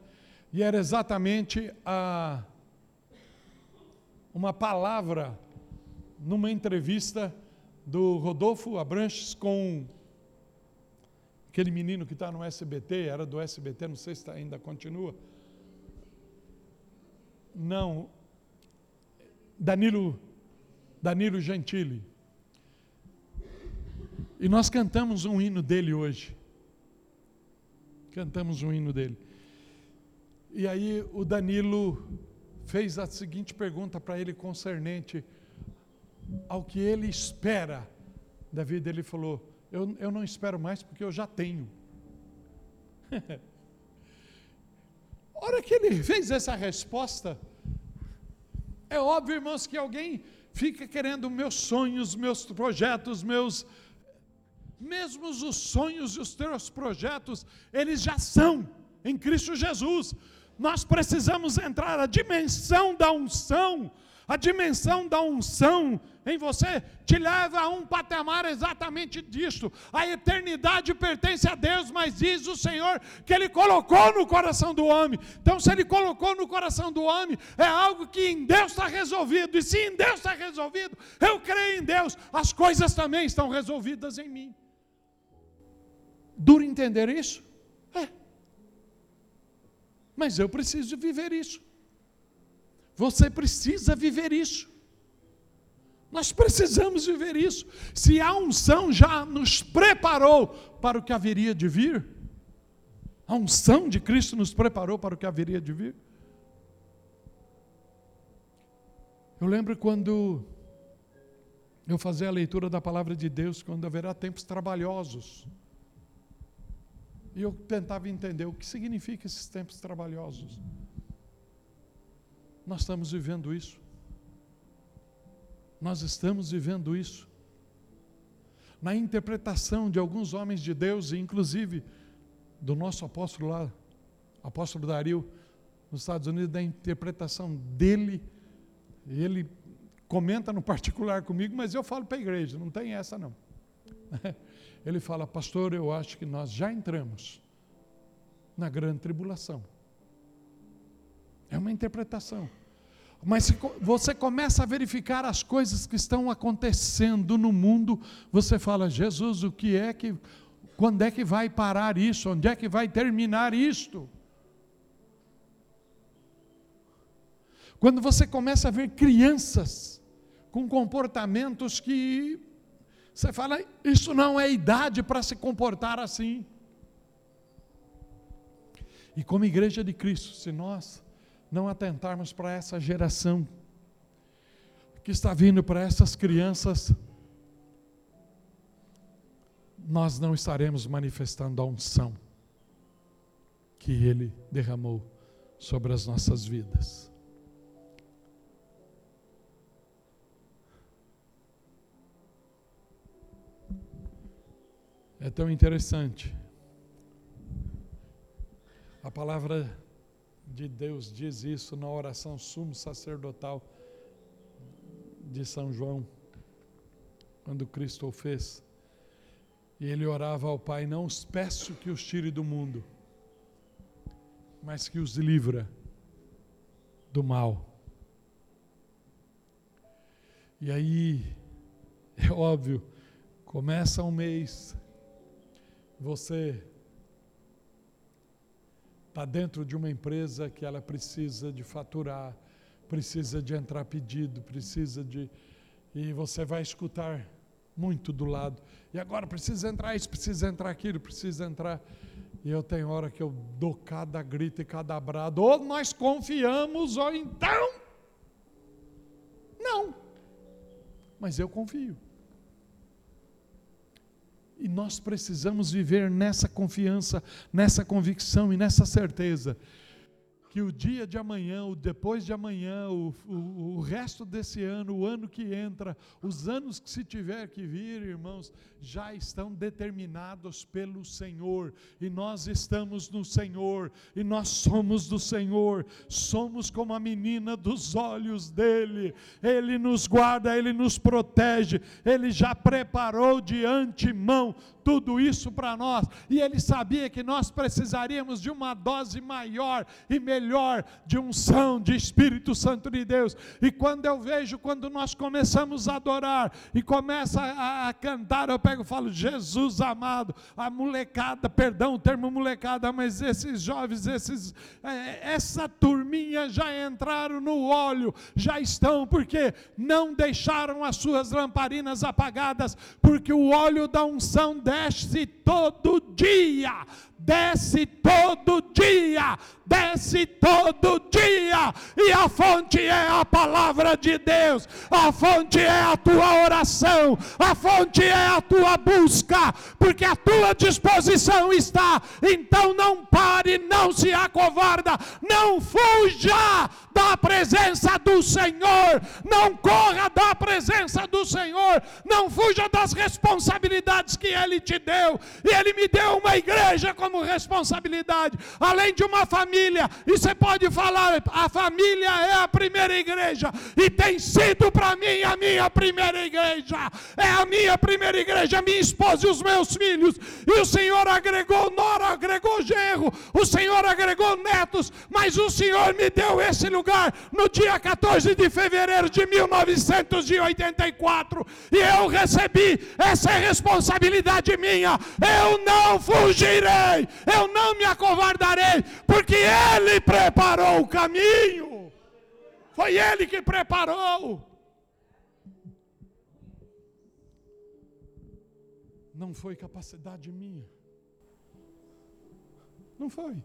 A: e era exatamente a uma palavra numa entrevista do Rodolfo Abranches com aquele menino que está no SBT, era do SBT, não sei se ainda continua. Não, Danilo, Danilo Gentili. E nós cantamos um hino dele hoje. Cantamos um hino dele. E aí o Danilo fez a seguinte pergunta para ele concernente ao que ele espera da vida. Ele falou: Eu, eu não espero mais porque eu já tenho. a hora que ele fez essa resposta, é óbvio, irmãos, que alguém fica querendo meus sonhos, meus projetos, meus mesmo os sonhos e os teus projetos, eles já são em Cristo Jesus. Nós precisamos entrar a dimensão da unção. A dimensão da unção em você te leva a um patamar exatamente disto. A eternidade pertence a Deus, mas diz o Senhor que Ele colocou no coração do homem. Então, se Ele colocou no coração do homem, é algo que em Deus está resolvido. E se em Deus está resolvido, eu creio em Deus, as coisas também estão resolvidas em mim. Duro entender isso? É. Mas eu preciso viver isso. Você precisa viver isso. Nós precisamos viver isso. Se a unção já nos preparou para o que haveria de vir, a unção de Cristo nos preparou para o que haveria de vir. Eu lembro quando eu fazia a leitura da palavra de Deus, quando haverá tempos trabalhosos. E eu tentava entender o que significa esses tempos trabalhosos. Nós estamos vivendo isso. Nós estamos vivendo isso. Na interpretação de alguns homens de Deus, e inclusive do nosso apóstolo lá, apóstolo Dario, nos Estados Unidos, da interpretação dele, ele comenta no particular comigo, mas eu falo para a igreja, não tem essa não. ele fala, pastor, eu acho que nós já entramos na grande tribulação. É uma interpretação. Mas se você começa a verificar as coisas que estão acontecendo no mundo, você fala, Jesus, o que é que, quando é que vai parar isso? Onde é que vai terminar isto? Quando você começa a ver crianças com comportamentos que você fala, isso não é idade para se comportar assim. E como igreja de Cristo, se nós não atentarmos para essa geração que está vindo para essas crianças, nós não estaremos manifestando a unção que Ele derramou sobre as nossas vidas. É tão interessante. A palavra de Deus diz isso na oração sumo sacerdotal de São João, quando Cristo o fez. E ele orava ao Pai: Não os peço que os tire do mundo, mas que os livra do mal. E aí, é óbvio, começa um mês, você está dentro de uma empresa que ela precisa de faturar, precisa de entrar pedido, precisa de. E você vai escutar muito do lado. E agora precisa entrar isso, precisa entrar aquilo, precisa entrar. E eu tenho hora que eu dou cada grito e cada brado. Ou nós confiamos, ou então. Não. Mas eu confio. E nós precisamos viver nessa confiança, nessa convicção e nessa certeza que o dia de amanhã, o depois de amanhã, o, o, o, resto desse ano, o ano que entra, os anos que se tiver que vir, irmãos, já estão determinados pelo Senhor, e nós estamos no Senhor, e nós somos do Senhor, somos como a menina dos olhos dele, ele nos guarda, ele nos protege, ele já preparou de antemão tudo isso para nós, e ele sabia que nós precisaríamos de uma dose maior e melhor de unção, de Espírito Santo de Deus. E quando eu vejo, quando nós começamos a adorar e começa a, a cantar, eu pego e falo, Jesus amado, a molecada, perdão o termo molecada, mas esses jovens, esses, é, essa turminha já entraram no óleo, já estão, porque não deixaram as suas lamparinas apagadas, porque o óleo da unção desce todo dia, desce todo dia, desce todo dia, e a fonte é a palavra de Deus, a fonte é a tua oração, a fonte é a tua busca, porque a tua disposição está, então não pare, não se acovarda, não fuja da presença do Senhor, não corra da presença do Senhor, não fuja das responsabilidades que Ele te deu, e Ele me deu uma igreja como responsabilidade, além de uma família, e você pode falar, a família é a primeira igreja, e tem sido para mim a minha primeira igreja, é a minha primeira igreja, minha esposa e os meus filhos, e o Senhor agregou nora, agregou genro, o Senhor agregou netos, mas o Senhor me deu esse lugar no dia 14 de fevereiro de 1984, e eu recebi essa responsabilidade minha, eu não fugirei, eu não me acovardarei, porque Ele preparou o caminho. Foi Ele que preparou. Não foi capacidade minha. Não foi.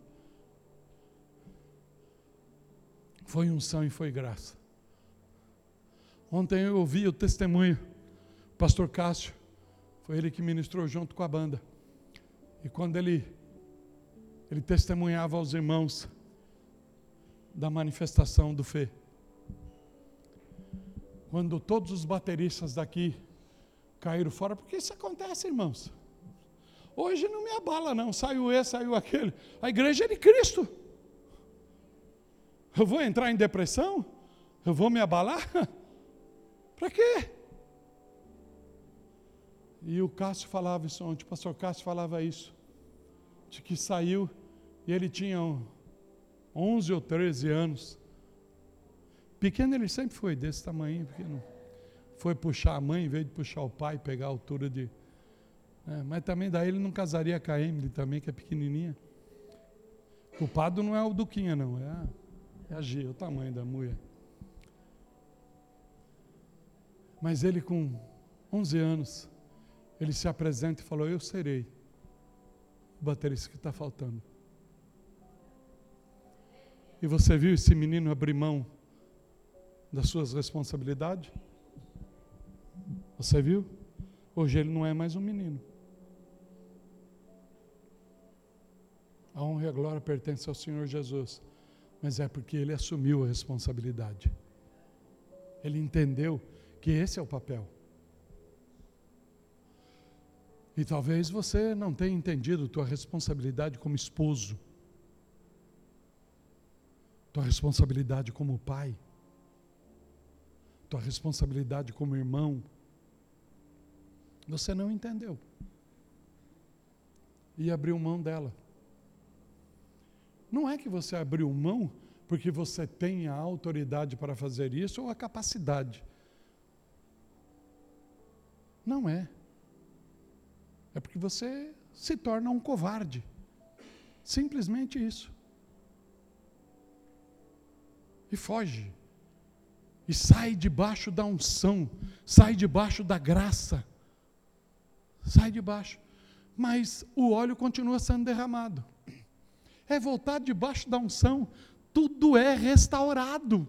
A: Foi unção e foi graça. Ontem eu ouvi o testemunho, o pastor Cássio, foi ele que ministrou junto com a banda. E quando ele, ele testemunhava aos irmãos da manifestação do Fê. Quando todos os bateristas daqui caíram fora, porque isso acontece, irmãos. Hoje não me abala, não. Saiu esse, saiu aquele. A igreja é de Cristo. Eu vou entrar em depressão? Eu vou me abalar? Para quê? E o Cássio falava isso ontem, o pastor Cássio falava isso, de que saiu e ele tinha 11 ou 13 anos. Pequeno ele sempre foi desse tamanho, pequeno. Foi puxar a mãe em vez de puxar o pai, pegar a altura de. É, mas também daí ele não casaria com a Emily também, que é pequenininha. O culpado não é o Duquinha, não, é a, é a G, o tamanho da mulher. Mas ele com 11 anos, ele se apresenta e falou: Eu serei o baterista que está faltando. E você viu esse menino abrir mão das suas responsabilidades? Você viu? Hoje ele não é mais um menino. A honra e a glória pertencem ao Senhor Jesus, mas é porque ele assumiu a responsabilidade. Ele entendeu que esse é o papel. E talvez você não tenha entendido tua responsabilidade como esposo, tua responsabilidade como pai, tua responsabilidade como irmão. Você não entendeu. E abriu mão dela. Não é que você abriu mão porque você tem a autoridade para fazer isso ou a capacidade. Não é. É porque você se torna um covarde. Simplesmente isso. e foge. E sai debaixo da unção, sai debaixo da graça. Sai debaixo. Mas o óleo continua sendo derramado. É voltar debaixo da unção, tudo é restaurado.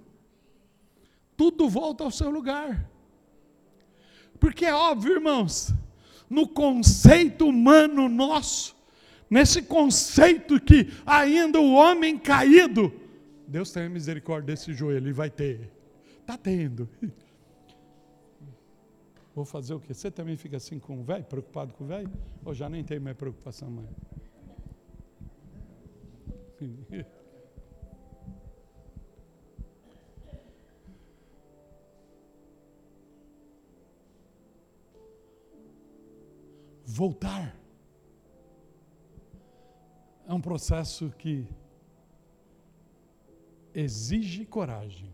A: Tudo volta ao seu lugar. Porque é óbvio, irmãos, no conceito humano nosso, nesse conceito que ainda o homem caído, Deus tem misericórdia desse joelho e vai ter. Está tendo. Vou fazer o quê? Você também fica assim com o velho, preocupado com o velho? Ou já nem tem mais preocupação mais? Voltar é um processo que exige coragem.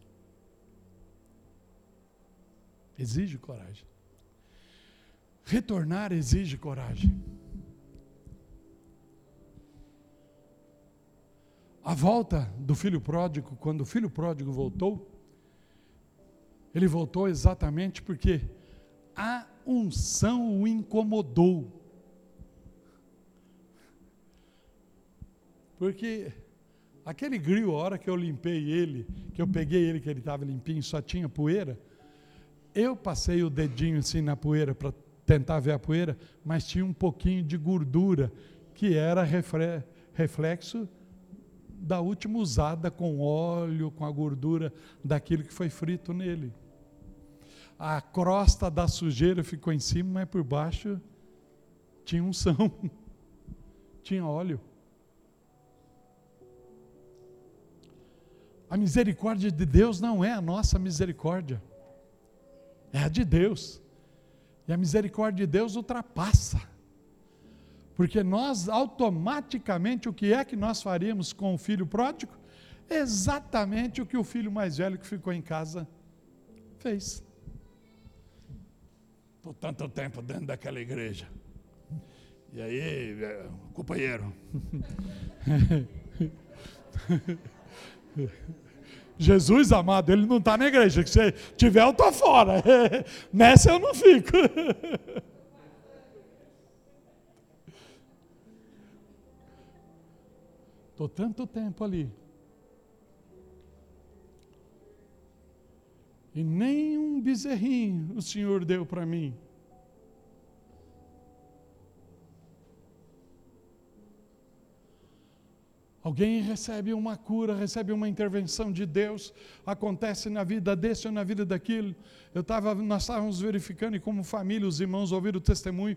A: Exige coragem. Retornar exige coragem. A volta do filho pródigo, quando o filho pródigo voltou, ele voltou exatamente porque a unção o incomodou. Porque aquele grilo, a hora que eu limpei ele, que eu peguei ele, que ele estava limpinho, só tinha poeira, eu passei o dedinho assim na poeira para tentar ver a poeira, mas tinha um pouquinho de gordura, que era reflexo da última usada com óleo, com a gordura daquilo que foi frito nele. A crosta da sujeira ficou em cima, mas por baixo tinha unção, tinha óleo. A misericórdia de Deus não é a nossa misericórdia, é a de Deus. E a misericórdia de Deus ultrapassa. Porque nós automaticamente o que é que nós faríamos com o filho pródigo? Exatamente o que o filho mais velho que ficou em casa fez. Por tanto tempo dentro daquela igreja. E aí, é, companheiro. Jesus amado, ele não está na igreja. Se tiver, eu estou fora. Nessa eu não fico. Estou tanto tempo ali. E nem um bezerrinho o Senhor deu para mim. Alguém recebe uma cura, recebe uma intervenção de Deus, acontece na vida desse ou na vida daquilo. Eu tava, nós estávamos verificando e como família, os irmãos ouviram o testemunho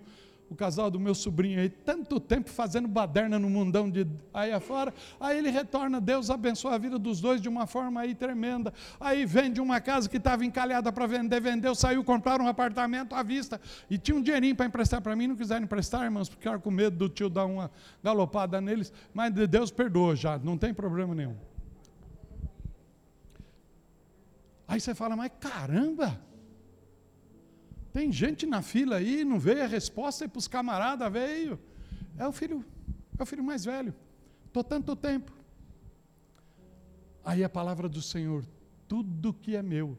A: o casal do meu sobrinho aí, tanto tempo fazendo baderna no mundão de aí afora, aí ele retorna, Deus abençoa a vida dos dois de uma forma aí tremenda, aí vende uma casa que estava encalhada para vender, vendeu, saiu, comprar um apartamento à vista, e tinha um dinheirinho para emprestar para mim, não quiseram emprestar, irmãos, porque ficaram com medo do tio dar uma galopada neles, mas Deus perdoa já, não tem problema nenhum. Aí você fala, mas caramba, tem gente na fila aí, não veio a resposta e para os camaradas veio. É o filho, é o filho mais velho. Estou tanto tempo. Aí a palavra do Senhor, tudo que é meu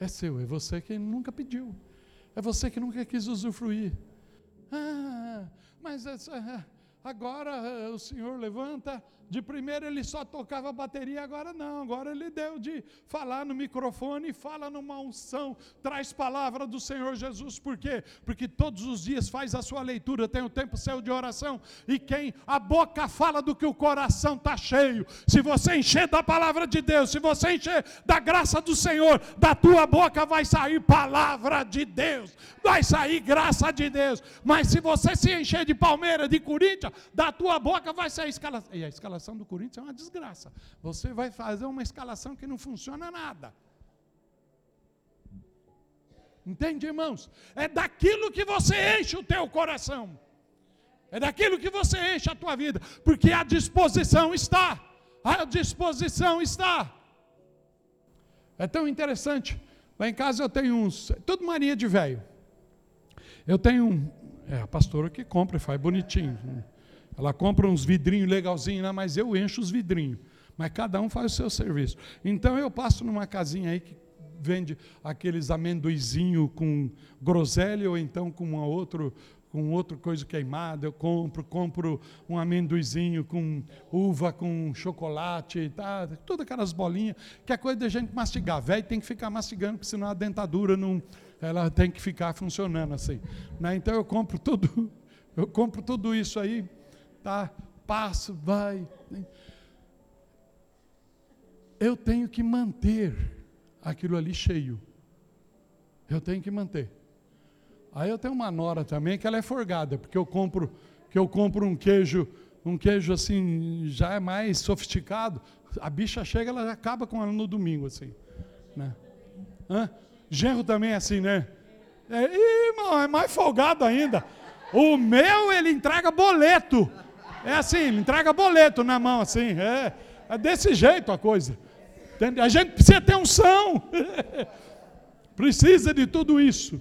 A: é seu, é você que nunca pediu, é você que nunca quis usufruir. Ah, mas essa, agora eh, o Senhor levanta de primeiro ele só tocava bateria, agora não, agora ele deu de falar no microfone, fala numa unção, traz palavra do Senhor Jesus, por quê? Porque todos os dias faz a sua leitura, tem o tempo seu de oração, e quem a boca fala do que o coração está cheio. Se você encher da palavra de Deus, se você encher da graça do Senhor, da tua boca vai sair palavra de Deus, vai sair graça de Deus. Mas se você se encher de Palmeiras, de Corinthians, da tua boca vai sair escalação. E a escalação escalação do Corinthians é uma desgraça. Você vai fazer uma escalação que não funciona nada. Entende, irmãos? É daquilo que você enche o teu coração. É daquilo que você enche a tua vida, porque a disposição está. A disposição está. É tão interessante. Lá em casa eu tenho uns, tudo mania de velho. Eu tenho um, é a pastora que compra e faz bonitinho. Ela compra uns vidrinhos legalzinhos, né? mas eu encho os vidrinhos. mas cada um faz o seu serviço. Então eu passo numa casinha aí que vende aqueles amendoizinho com groselha ou então com uma outro com outra coisa queimada, eu compro, compro um amendoizinho com uva, com chocolate, tá, todas aquelas bolinhas, que é coisa da gente mastigar. Velho tem que ficar mastigando, porque senão a dentadura não, ela tem que ficar funcionando assim. Né? Então eu compro tudo, eu compro tudo isso aí, tá? Passo, vai. Né? Eu tenho que manter aquilo ali cheio. Eu tenho que manter. Aí eu tenho uma nora também que ela é forgada, porque eu compro, que eu compro um queijo, um queijo assim, já é mais sofisticado. A bicha chega, ela acaba com ela no domingo, assim. Né? Hã? Genro também é assim, né? É, irmão, é mais folgado ainda. O meu, ele entrega boleto. É assim, entrega boleto na mão, assim. É, é desse jeito a coisa. A gente precisa ter unção. precisa de tudo isso.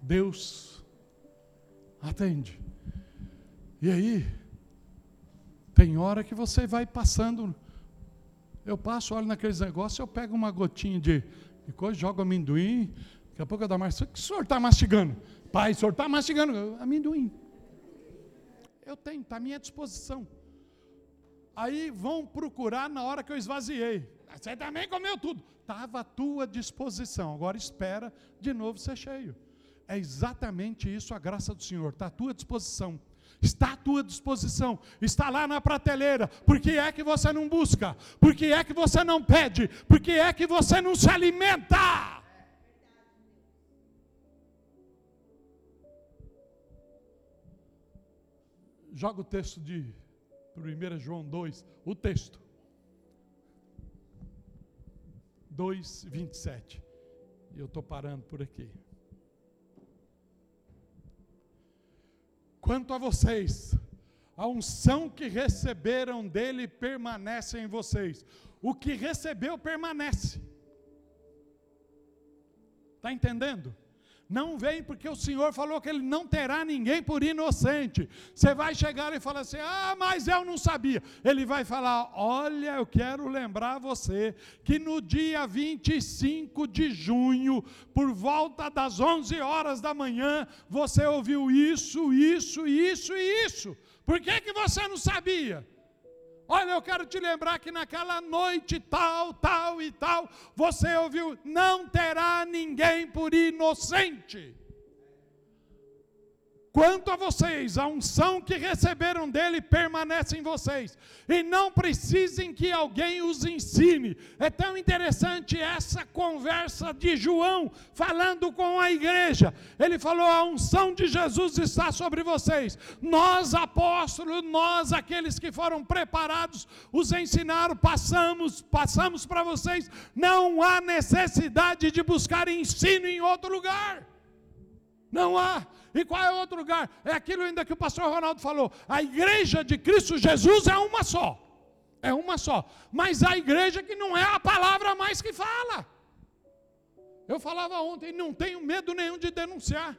A: Deus atende. E aí, tem hora que você vai passando. Eu passo, olho naqueles negócios, eu pego uma gotinha de, de coisa, jogo amendoim. Daqui a pouco eu mais. O que o senhor está mastigando? Pai, o senhor está mastigando amendoim. Eu tenho, está à minha disposição. Aí vão procurar na hora que eu esvaziei. Você também comeu tudo. Estava à tua disposição. Agora espera de novo ser cheio. É exatamente isso a graça do Senhor, está à tua disposição. Está à tua disposição, está lá na prateleira. Por que é que você não busca? Por que é que você não pede? Por que é que você não se alimenta? Joga o texto de 1 João 2, o texto. 2, 27. E eu estou parando por aqui. Quanto a vocês, a unção que receberam dele permanece em vocês. O que recebeu permanece. Está entendendo? Não vem porque o Senhor falou que ele não terá ninguém por inocente. Você vai chegar e falar assim: ah, mas eu não sabia. Ele vai falar: olha, eu quero lembrar você que no dia 25 de junho, por volta das 11 horas da manhã, você ouviu isso, isso, isso e isso. Por que, que você não sabia? Olha, eu quero te lembrar que naquela noite tal, tal e tal, você ouviu: não terá ninguém por inocente. Quanto a vocês, a unção que receberam dele permanece em vocês, e não precisem que alguém os ensine. É tão interessante essa conversa de João falando com a igreja. Ele falou: a unção de Jesus está sobre vocês. Nós, apóstolos, nós, aqueles que foram preparados, os ensinaram, passamos, passamos para vocês. Não há necessidade de buscar ensino em outro lugar. Não há. E qual é o outro lugar? É aquilo ainda que o pastor Ronaldo falou. A igreja de Cristo Jesus é uma só. É uma só. Mas a igreja que não é a palavra mais que fala. Eu falava ontem, não tenho medo nenhum de denunciar.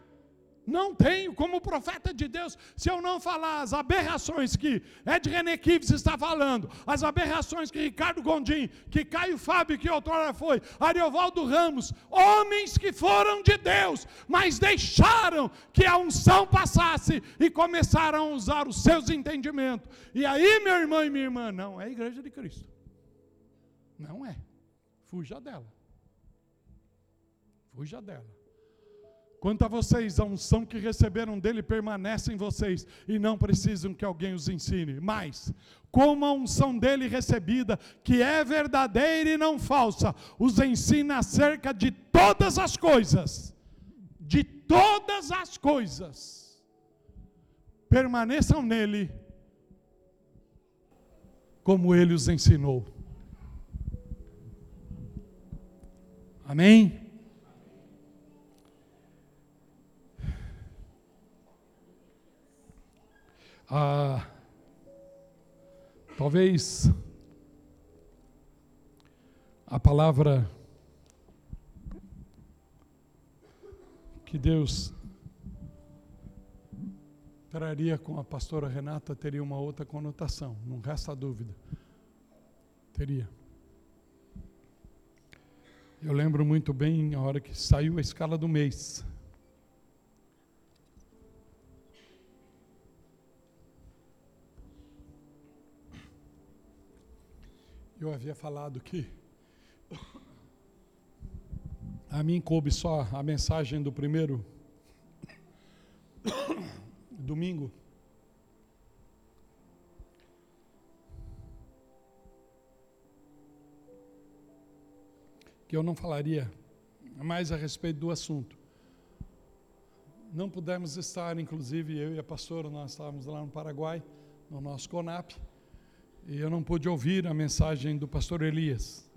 A: Não tenho, como profeta de Deus, se eu não falar as aberrações que Ed René Kives está falando, as aberrações que Ricardo Gondim, que Caio Fábio, que outrora foi, Ariovaldo Ramos, homens que foram de Deus, mas deixaram que a unção passasse e começaram a usar os seus entendimentos. E aí, meu irmão e minha irmã, não é a igreja de Cristo. Não é. Fuja dela. Fuja dela. Quanto a vocês, a unção que receberam dele permanece em vocês e não precisam que alguém os ensine. Mas, como a unção dele recebida, que é verdadeira e não falsa, os ensina acerca de todas as coisas, de todas as coisas, permaneçam nele, como ele os ensinou. Amém? Ah, talvez a palavra que Deus traria com a pastora Renata teria uma outra conotação, não resta dúvida. Teria. Eu lembro muito bem a hora que saiu a escala do mês. Eu havia falado que a mim coube só a mensagem do primeiro domingo. Que eu não falaria mais a respeito do assunto. Não pudemos estar, inclusive eu e a pastora, nós estávamos lá no Paraguai, no nosso CONAP, e eu não pude ouvir a mensagem do pastor Elias.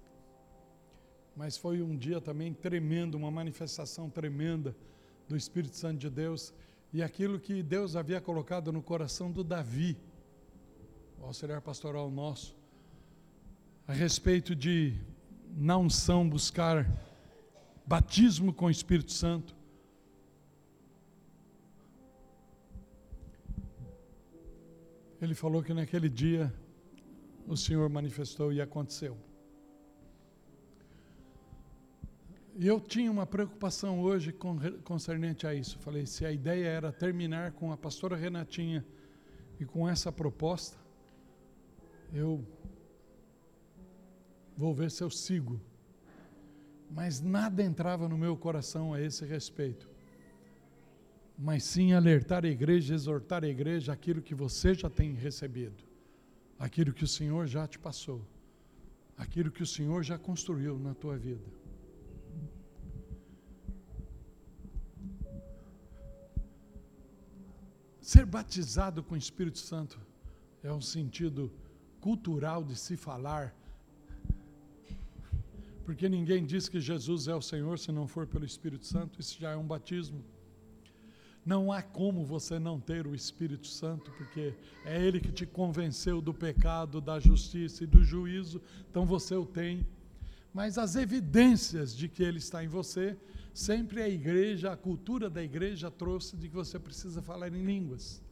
A: Mas foi um dia também tremendo, uma manifestação tremenda do Espírito Santo de Deus e aquilo que Deus havia colocado no coração do Davi, o auxiliar pastoral nosso, a respeito de, na unção, buscar batismo com o Espírito Santo. Ele falou que naquele dia o Senhor manifestou e aconteceu. E eu tinha uma preocupação hoje concernente a isso. Falei, se a ideia era terminar com a pastora Renatinha e com essa proposta, eu vou ver se eu sigo. Mas nada entrava no meu coração a esse respeito. Mas sim alertar a igreja, exortar a igreja aquilo que você já tem recebido, aquilo que o Senhor já te passou, aquilo que o Senhor já construiu na tua vida. Ser batizado com o Espírito Santo é um sentido cultural de se falar, porque ninguém diz que Jesus é o Senhor se não for pelo Espírito Santo, isso já é um batismo. Não há como você não ter o Espírito Santo, porque é Ele que te convenceu do pecado, da justiça e do juízo, então você o tem. Mas as evidências de que Ele está em você Sempre a igreja, a cultura da igreja trouxe de que você precisa falar em línguas,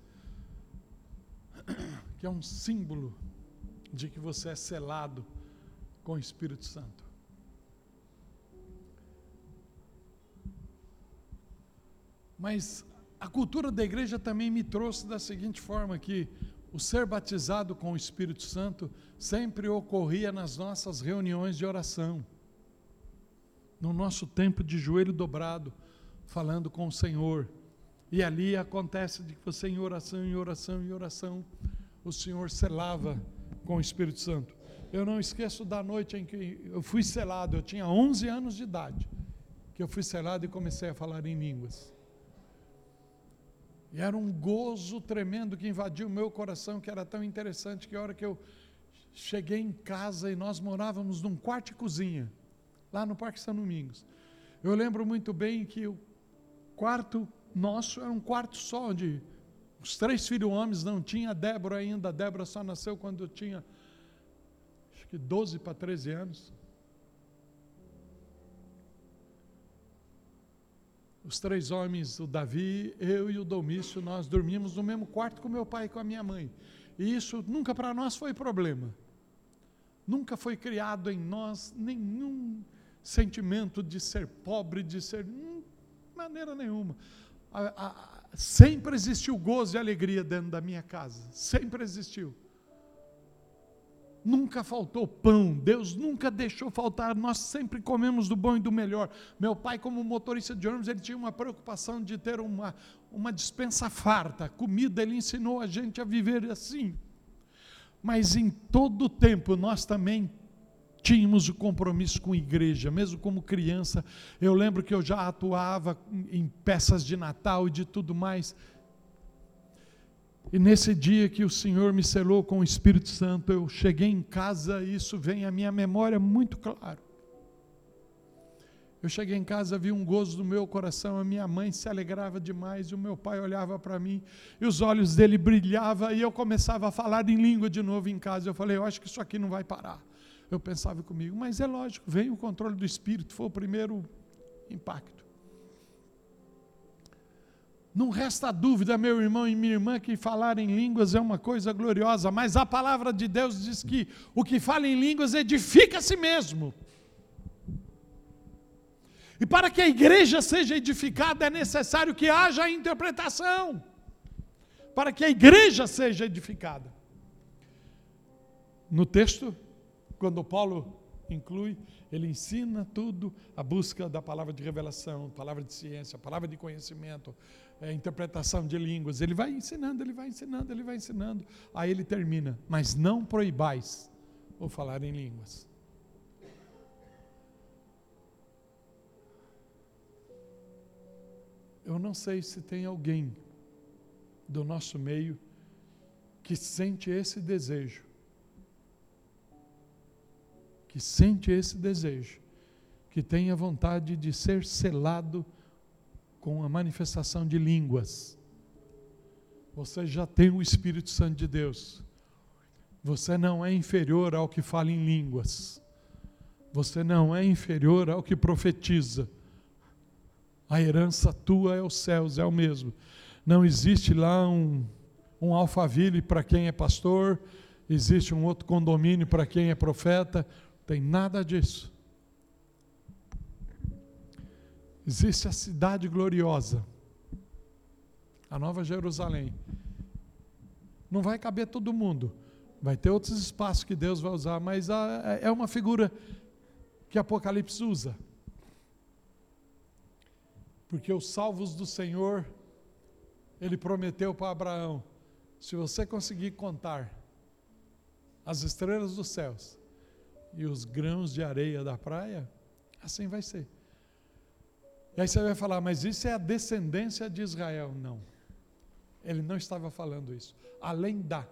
A: que é um símbolo de que você é selado com o Espírito Santo. Mas a cultura da igreja também me trouxe da seguinte forma que o ser batizado com o Espírito Santo sempre ocorria nas nossas reuniões de oração no nosso tempo de joelho dobrado, falando com o Senhor. E ali acontece de que você em oração, em oração, em oração, o Senhor selava com o Espírito Santo. Eu não esqueço da noite em que eu fui selado, eu tinha 11 anos de idade, que eu fui selado e comecei a falar em línguas. E era um gozo tremendo que invadiu o meu coração, que era tão interessante que a hora que eu cheguei em casa e nós morávamos num quarto e cozinha lá no Parque São Domingos. Eu lembro muito bem que o quarto nosso era um quarto só, onde os três filhos homens não tinha, Débora ainda, a Débora só nasceu quando eu tinha, acho que 12 para 13 anos. Os três homens, o Davi, eu e o Domício, nós dormíamos no mesmo quarto com meu pai e com a minha mãe. E isso nunca para nós foi problema. Nunca foi criado em nós nenhum sentimento de ser pobre, de ser. Hum, maneira nenhuma. A, a, sempre existiu gozo e alegria dentro da minha casa. Sempre existiu. Nunca faltou pão, Deus nunca deixou faltar, nós sempre comemos do bom e do melhor. Meu pai, como motorista de ônibus, ele tinha uma preocupação de ter uma, uma dispensa farta, comida, ele ensinou a gente a viver assim. Mas em todo tempo nós também tínhamos o compromisso com a igreja, mesmo como criança. Eu lembro que eu já atuava em peças de Natal e de tudo mais. E nesse dia que o Senhor me selou com o Espírito Santo, eu cheguei em casa e isso vem à minha memória muito claro. Eu cheguei em casa, vi um gozo no meu coração, a minha mãe se alegrava demais, e o meu pai olhava para mim, e os olhos dele brilhavam, e eu começava a falar em língua de novo em casa. Eu falei, eu acho que isso aqui não vai parar eu pensava comigo, mas é lógico, vem o controle do espírito, foi o primeiro impacto. Não resta dúvida, meu irmão e minha irmã, que falar em línguas é uma coisa gloriosa, mas a palavra de Deus diz que o que fala em línguas edifica a si mesmo. E para que a igreja seja edificada é necessário que haja interpretação. Para que a igreja seja edificada. No texto, quando Paulo inclui, ele ensina tudo, a busca da palavra de revelação, palavra de ciência, palavra de conhecimento, é, interpretação de línguas. Ele vai ensinando, ele vai ensinando, ele vai ensinando. Aí ele termina, mas não proibais o falar em línguas. Eu não sei se tem alguém do nosso meio que sente esse desejo que sente esse desejo, que tenha vontade de ser selado com a manifestação de línguas. Você já tem o Espírito Santo de Deus. Você não é inferior ao que fala em línguas. Você não é inferior ao que profetiza. A herança tua é os céus, é o mesmo. Não existe lá um, um alfaville para quem é pastor, existe um outro condomínio para quem é profeta, tem nada disso. Existe a cidade gloriosa, a Nova Jerusalém. Não vai caber todo mundo, vai ter outros espaços que Deus vai usar, mas é uma figura que Apocalipse usa. Porque os salvos do Senhor, ele prometeu para Abraão: se você conseguir contar as estrelas dos céus, e os grãos de areia da praia, assim vai ser. E aí você vai falar, mas isso é a descendência de Israel. Não. Ele não estava falando isso. Além da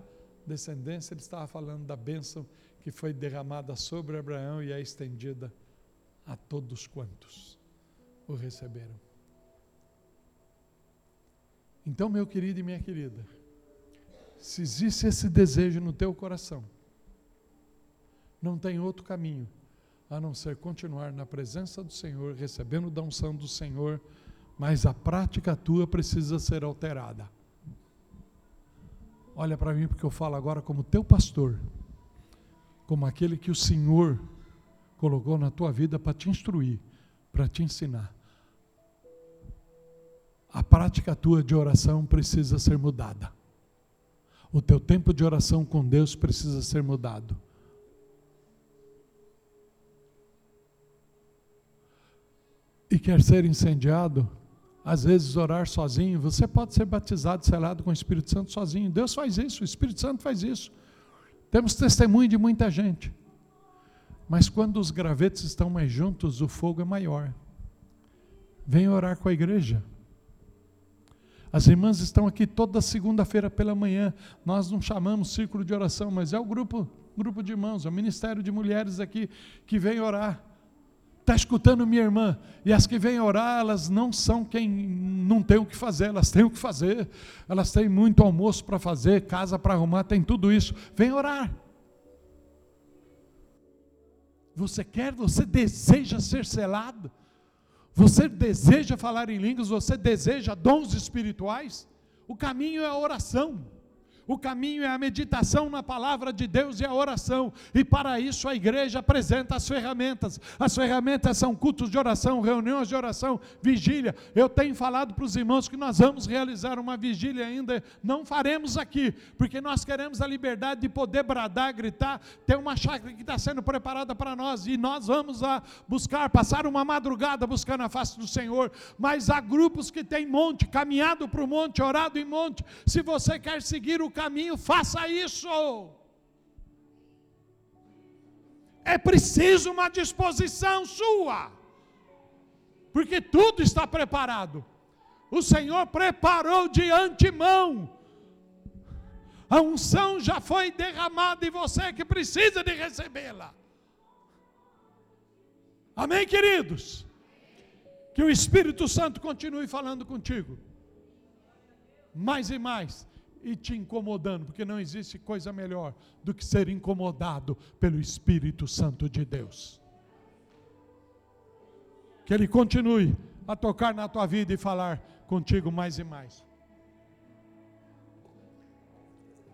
A: descendência, ele estava falando da bênção que foi derramada sobre Abraão e é estendida a todos quantos o receberam. Então, meu querido e minha querida, se existe esse desejo no teu coração, não tem outro caminho a não ser continuar na presença do Senhor, recebendo da unção do Senhor, mas a prática tua precisa ser alterada. Olha para mim, porque eu falo agora como teu pastor, como aquele que o Senhor colocou na tua vida para te instruir, para te ensinar. A prática tua de oração precisa ser mudada. O teu tempo de oração com Deus precisa ser mudado. E quer ser incendiado, às vezes orar sozinho, você pode ser batizado, selado com o Espírito Santo sozinho. Deus faz isso, o Espírito Santo faz isso. Temos testemunho de muita gente. Mas quando os gravetos estão mais juntos, o fogo é maior. Vem orar com a igreja. As irmãs estão aqui toda segunda-feira pela manhã. Nós não chamamos círculo de oração, mas é o grupo, grupo de irmãos, é o ministério de mulheres aqui que vem orar está escutando minha irmã, e as que vêm orar, elas não são quem não tem o que fazer, elas têm o que fazer, elas têm muito almoço para fazer, casa para arrumar, tem tudo isso. Vem orar. Você quer, você deseja ser selado? Você deseja falar em línguas? Você deseja dons espirituais? O caminho é a oração. O caminho é a meditação na palavra de Deus e a oração. E para isso a igreja apresenta as ferramentas. As ferramentas são cultos de oração, reuniões de oração, vigília. Eu tenho falado para os irmãos que nós vamos realizar uma vigília ainda. Não faremos aqui, porque nós queremos a liberdade de poder bradar, gritar. Tem uma chácara que está sendo preparada para nós e nós vamos a buscar, passar uma madrugada buscando a face do Senhor. Mas há grupos que têm monte, caminhado para o monte, orado em monte. Se você quer seguir o caminho, faça isso. É preciso uma disposição sua, porque tudo está preparado. O Senhor preparou de antemão. A unção já foi derramada e você é que precisa de recebê-la. Amém, queridos? Que o Espírito Santo continue falando contigo. Mais e mais e te incomodando, porque não existe coisa melhor do que ser incomodado pelo Espírito Santo de Deus. Que Ele continue a tocar na tua vida e falar contigo mais e mais.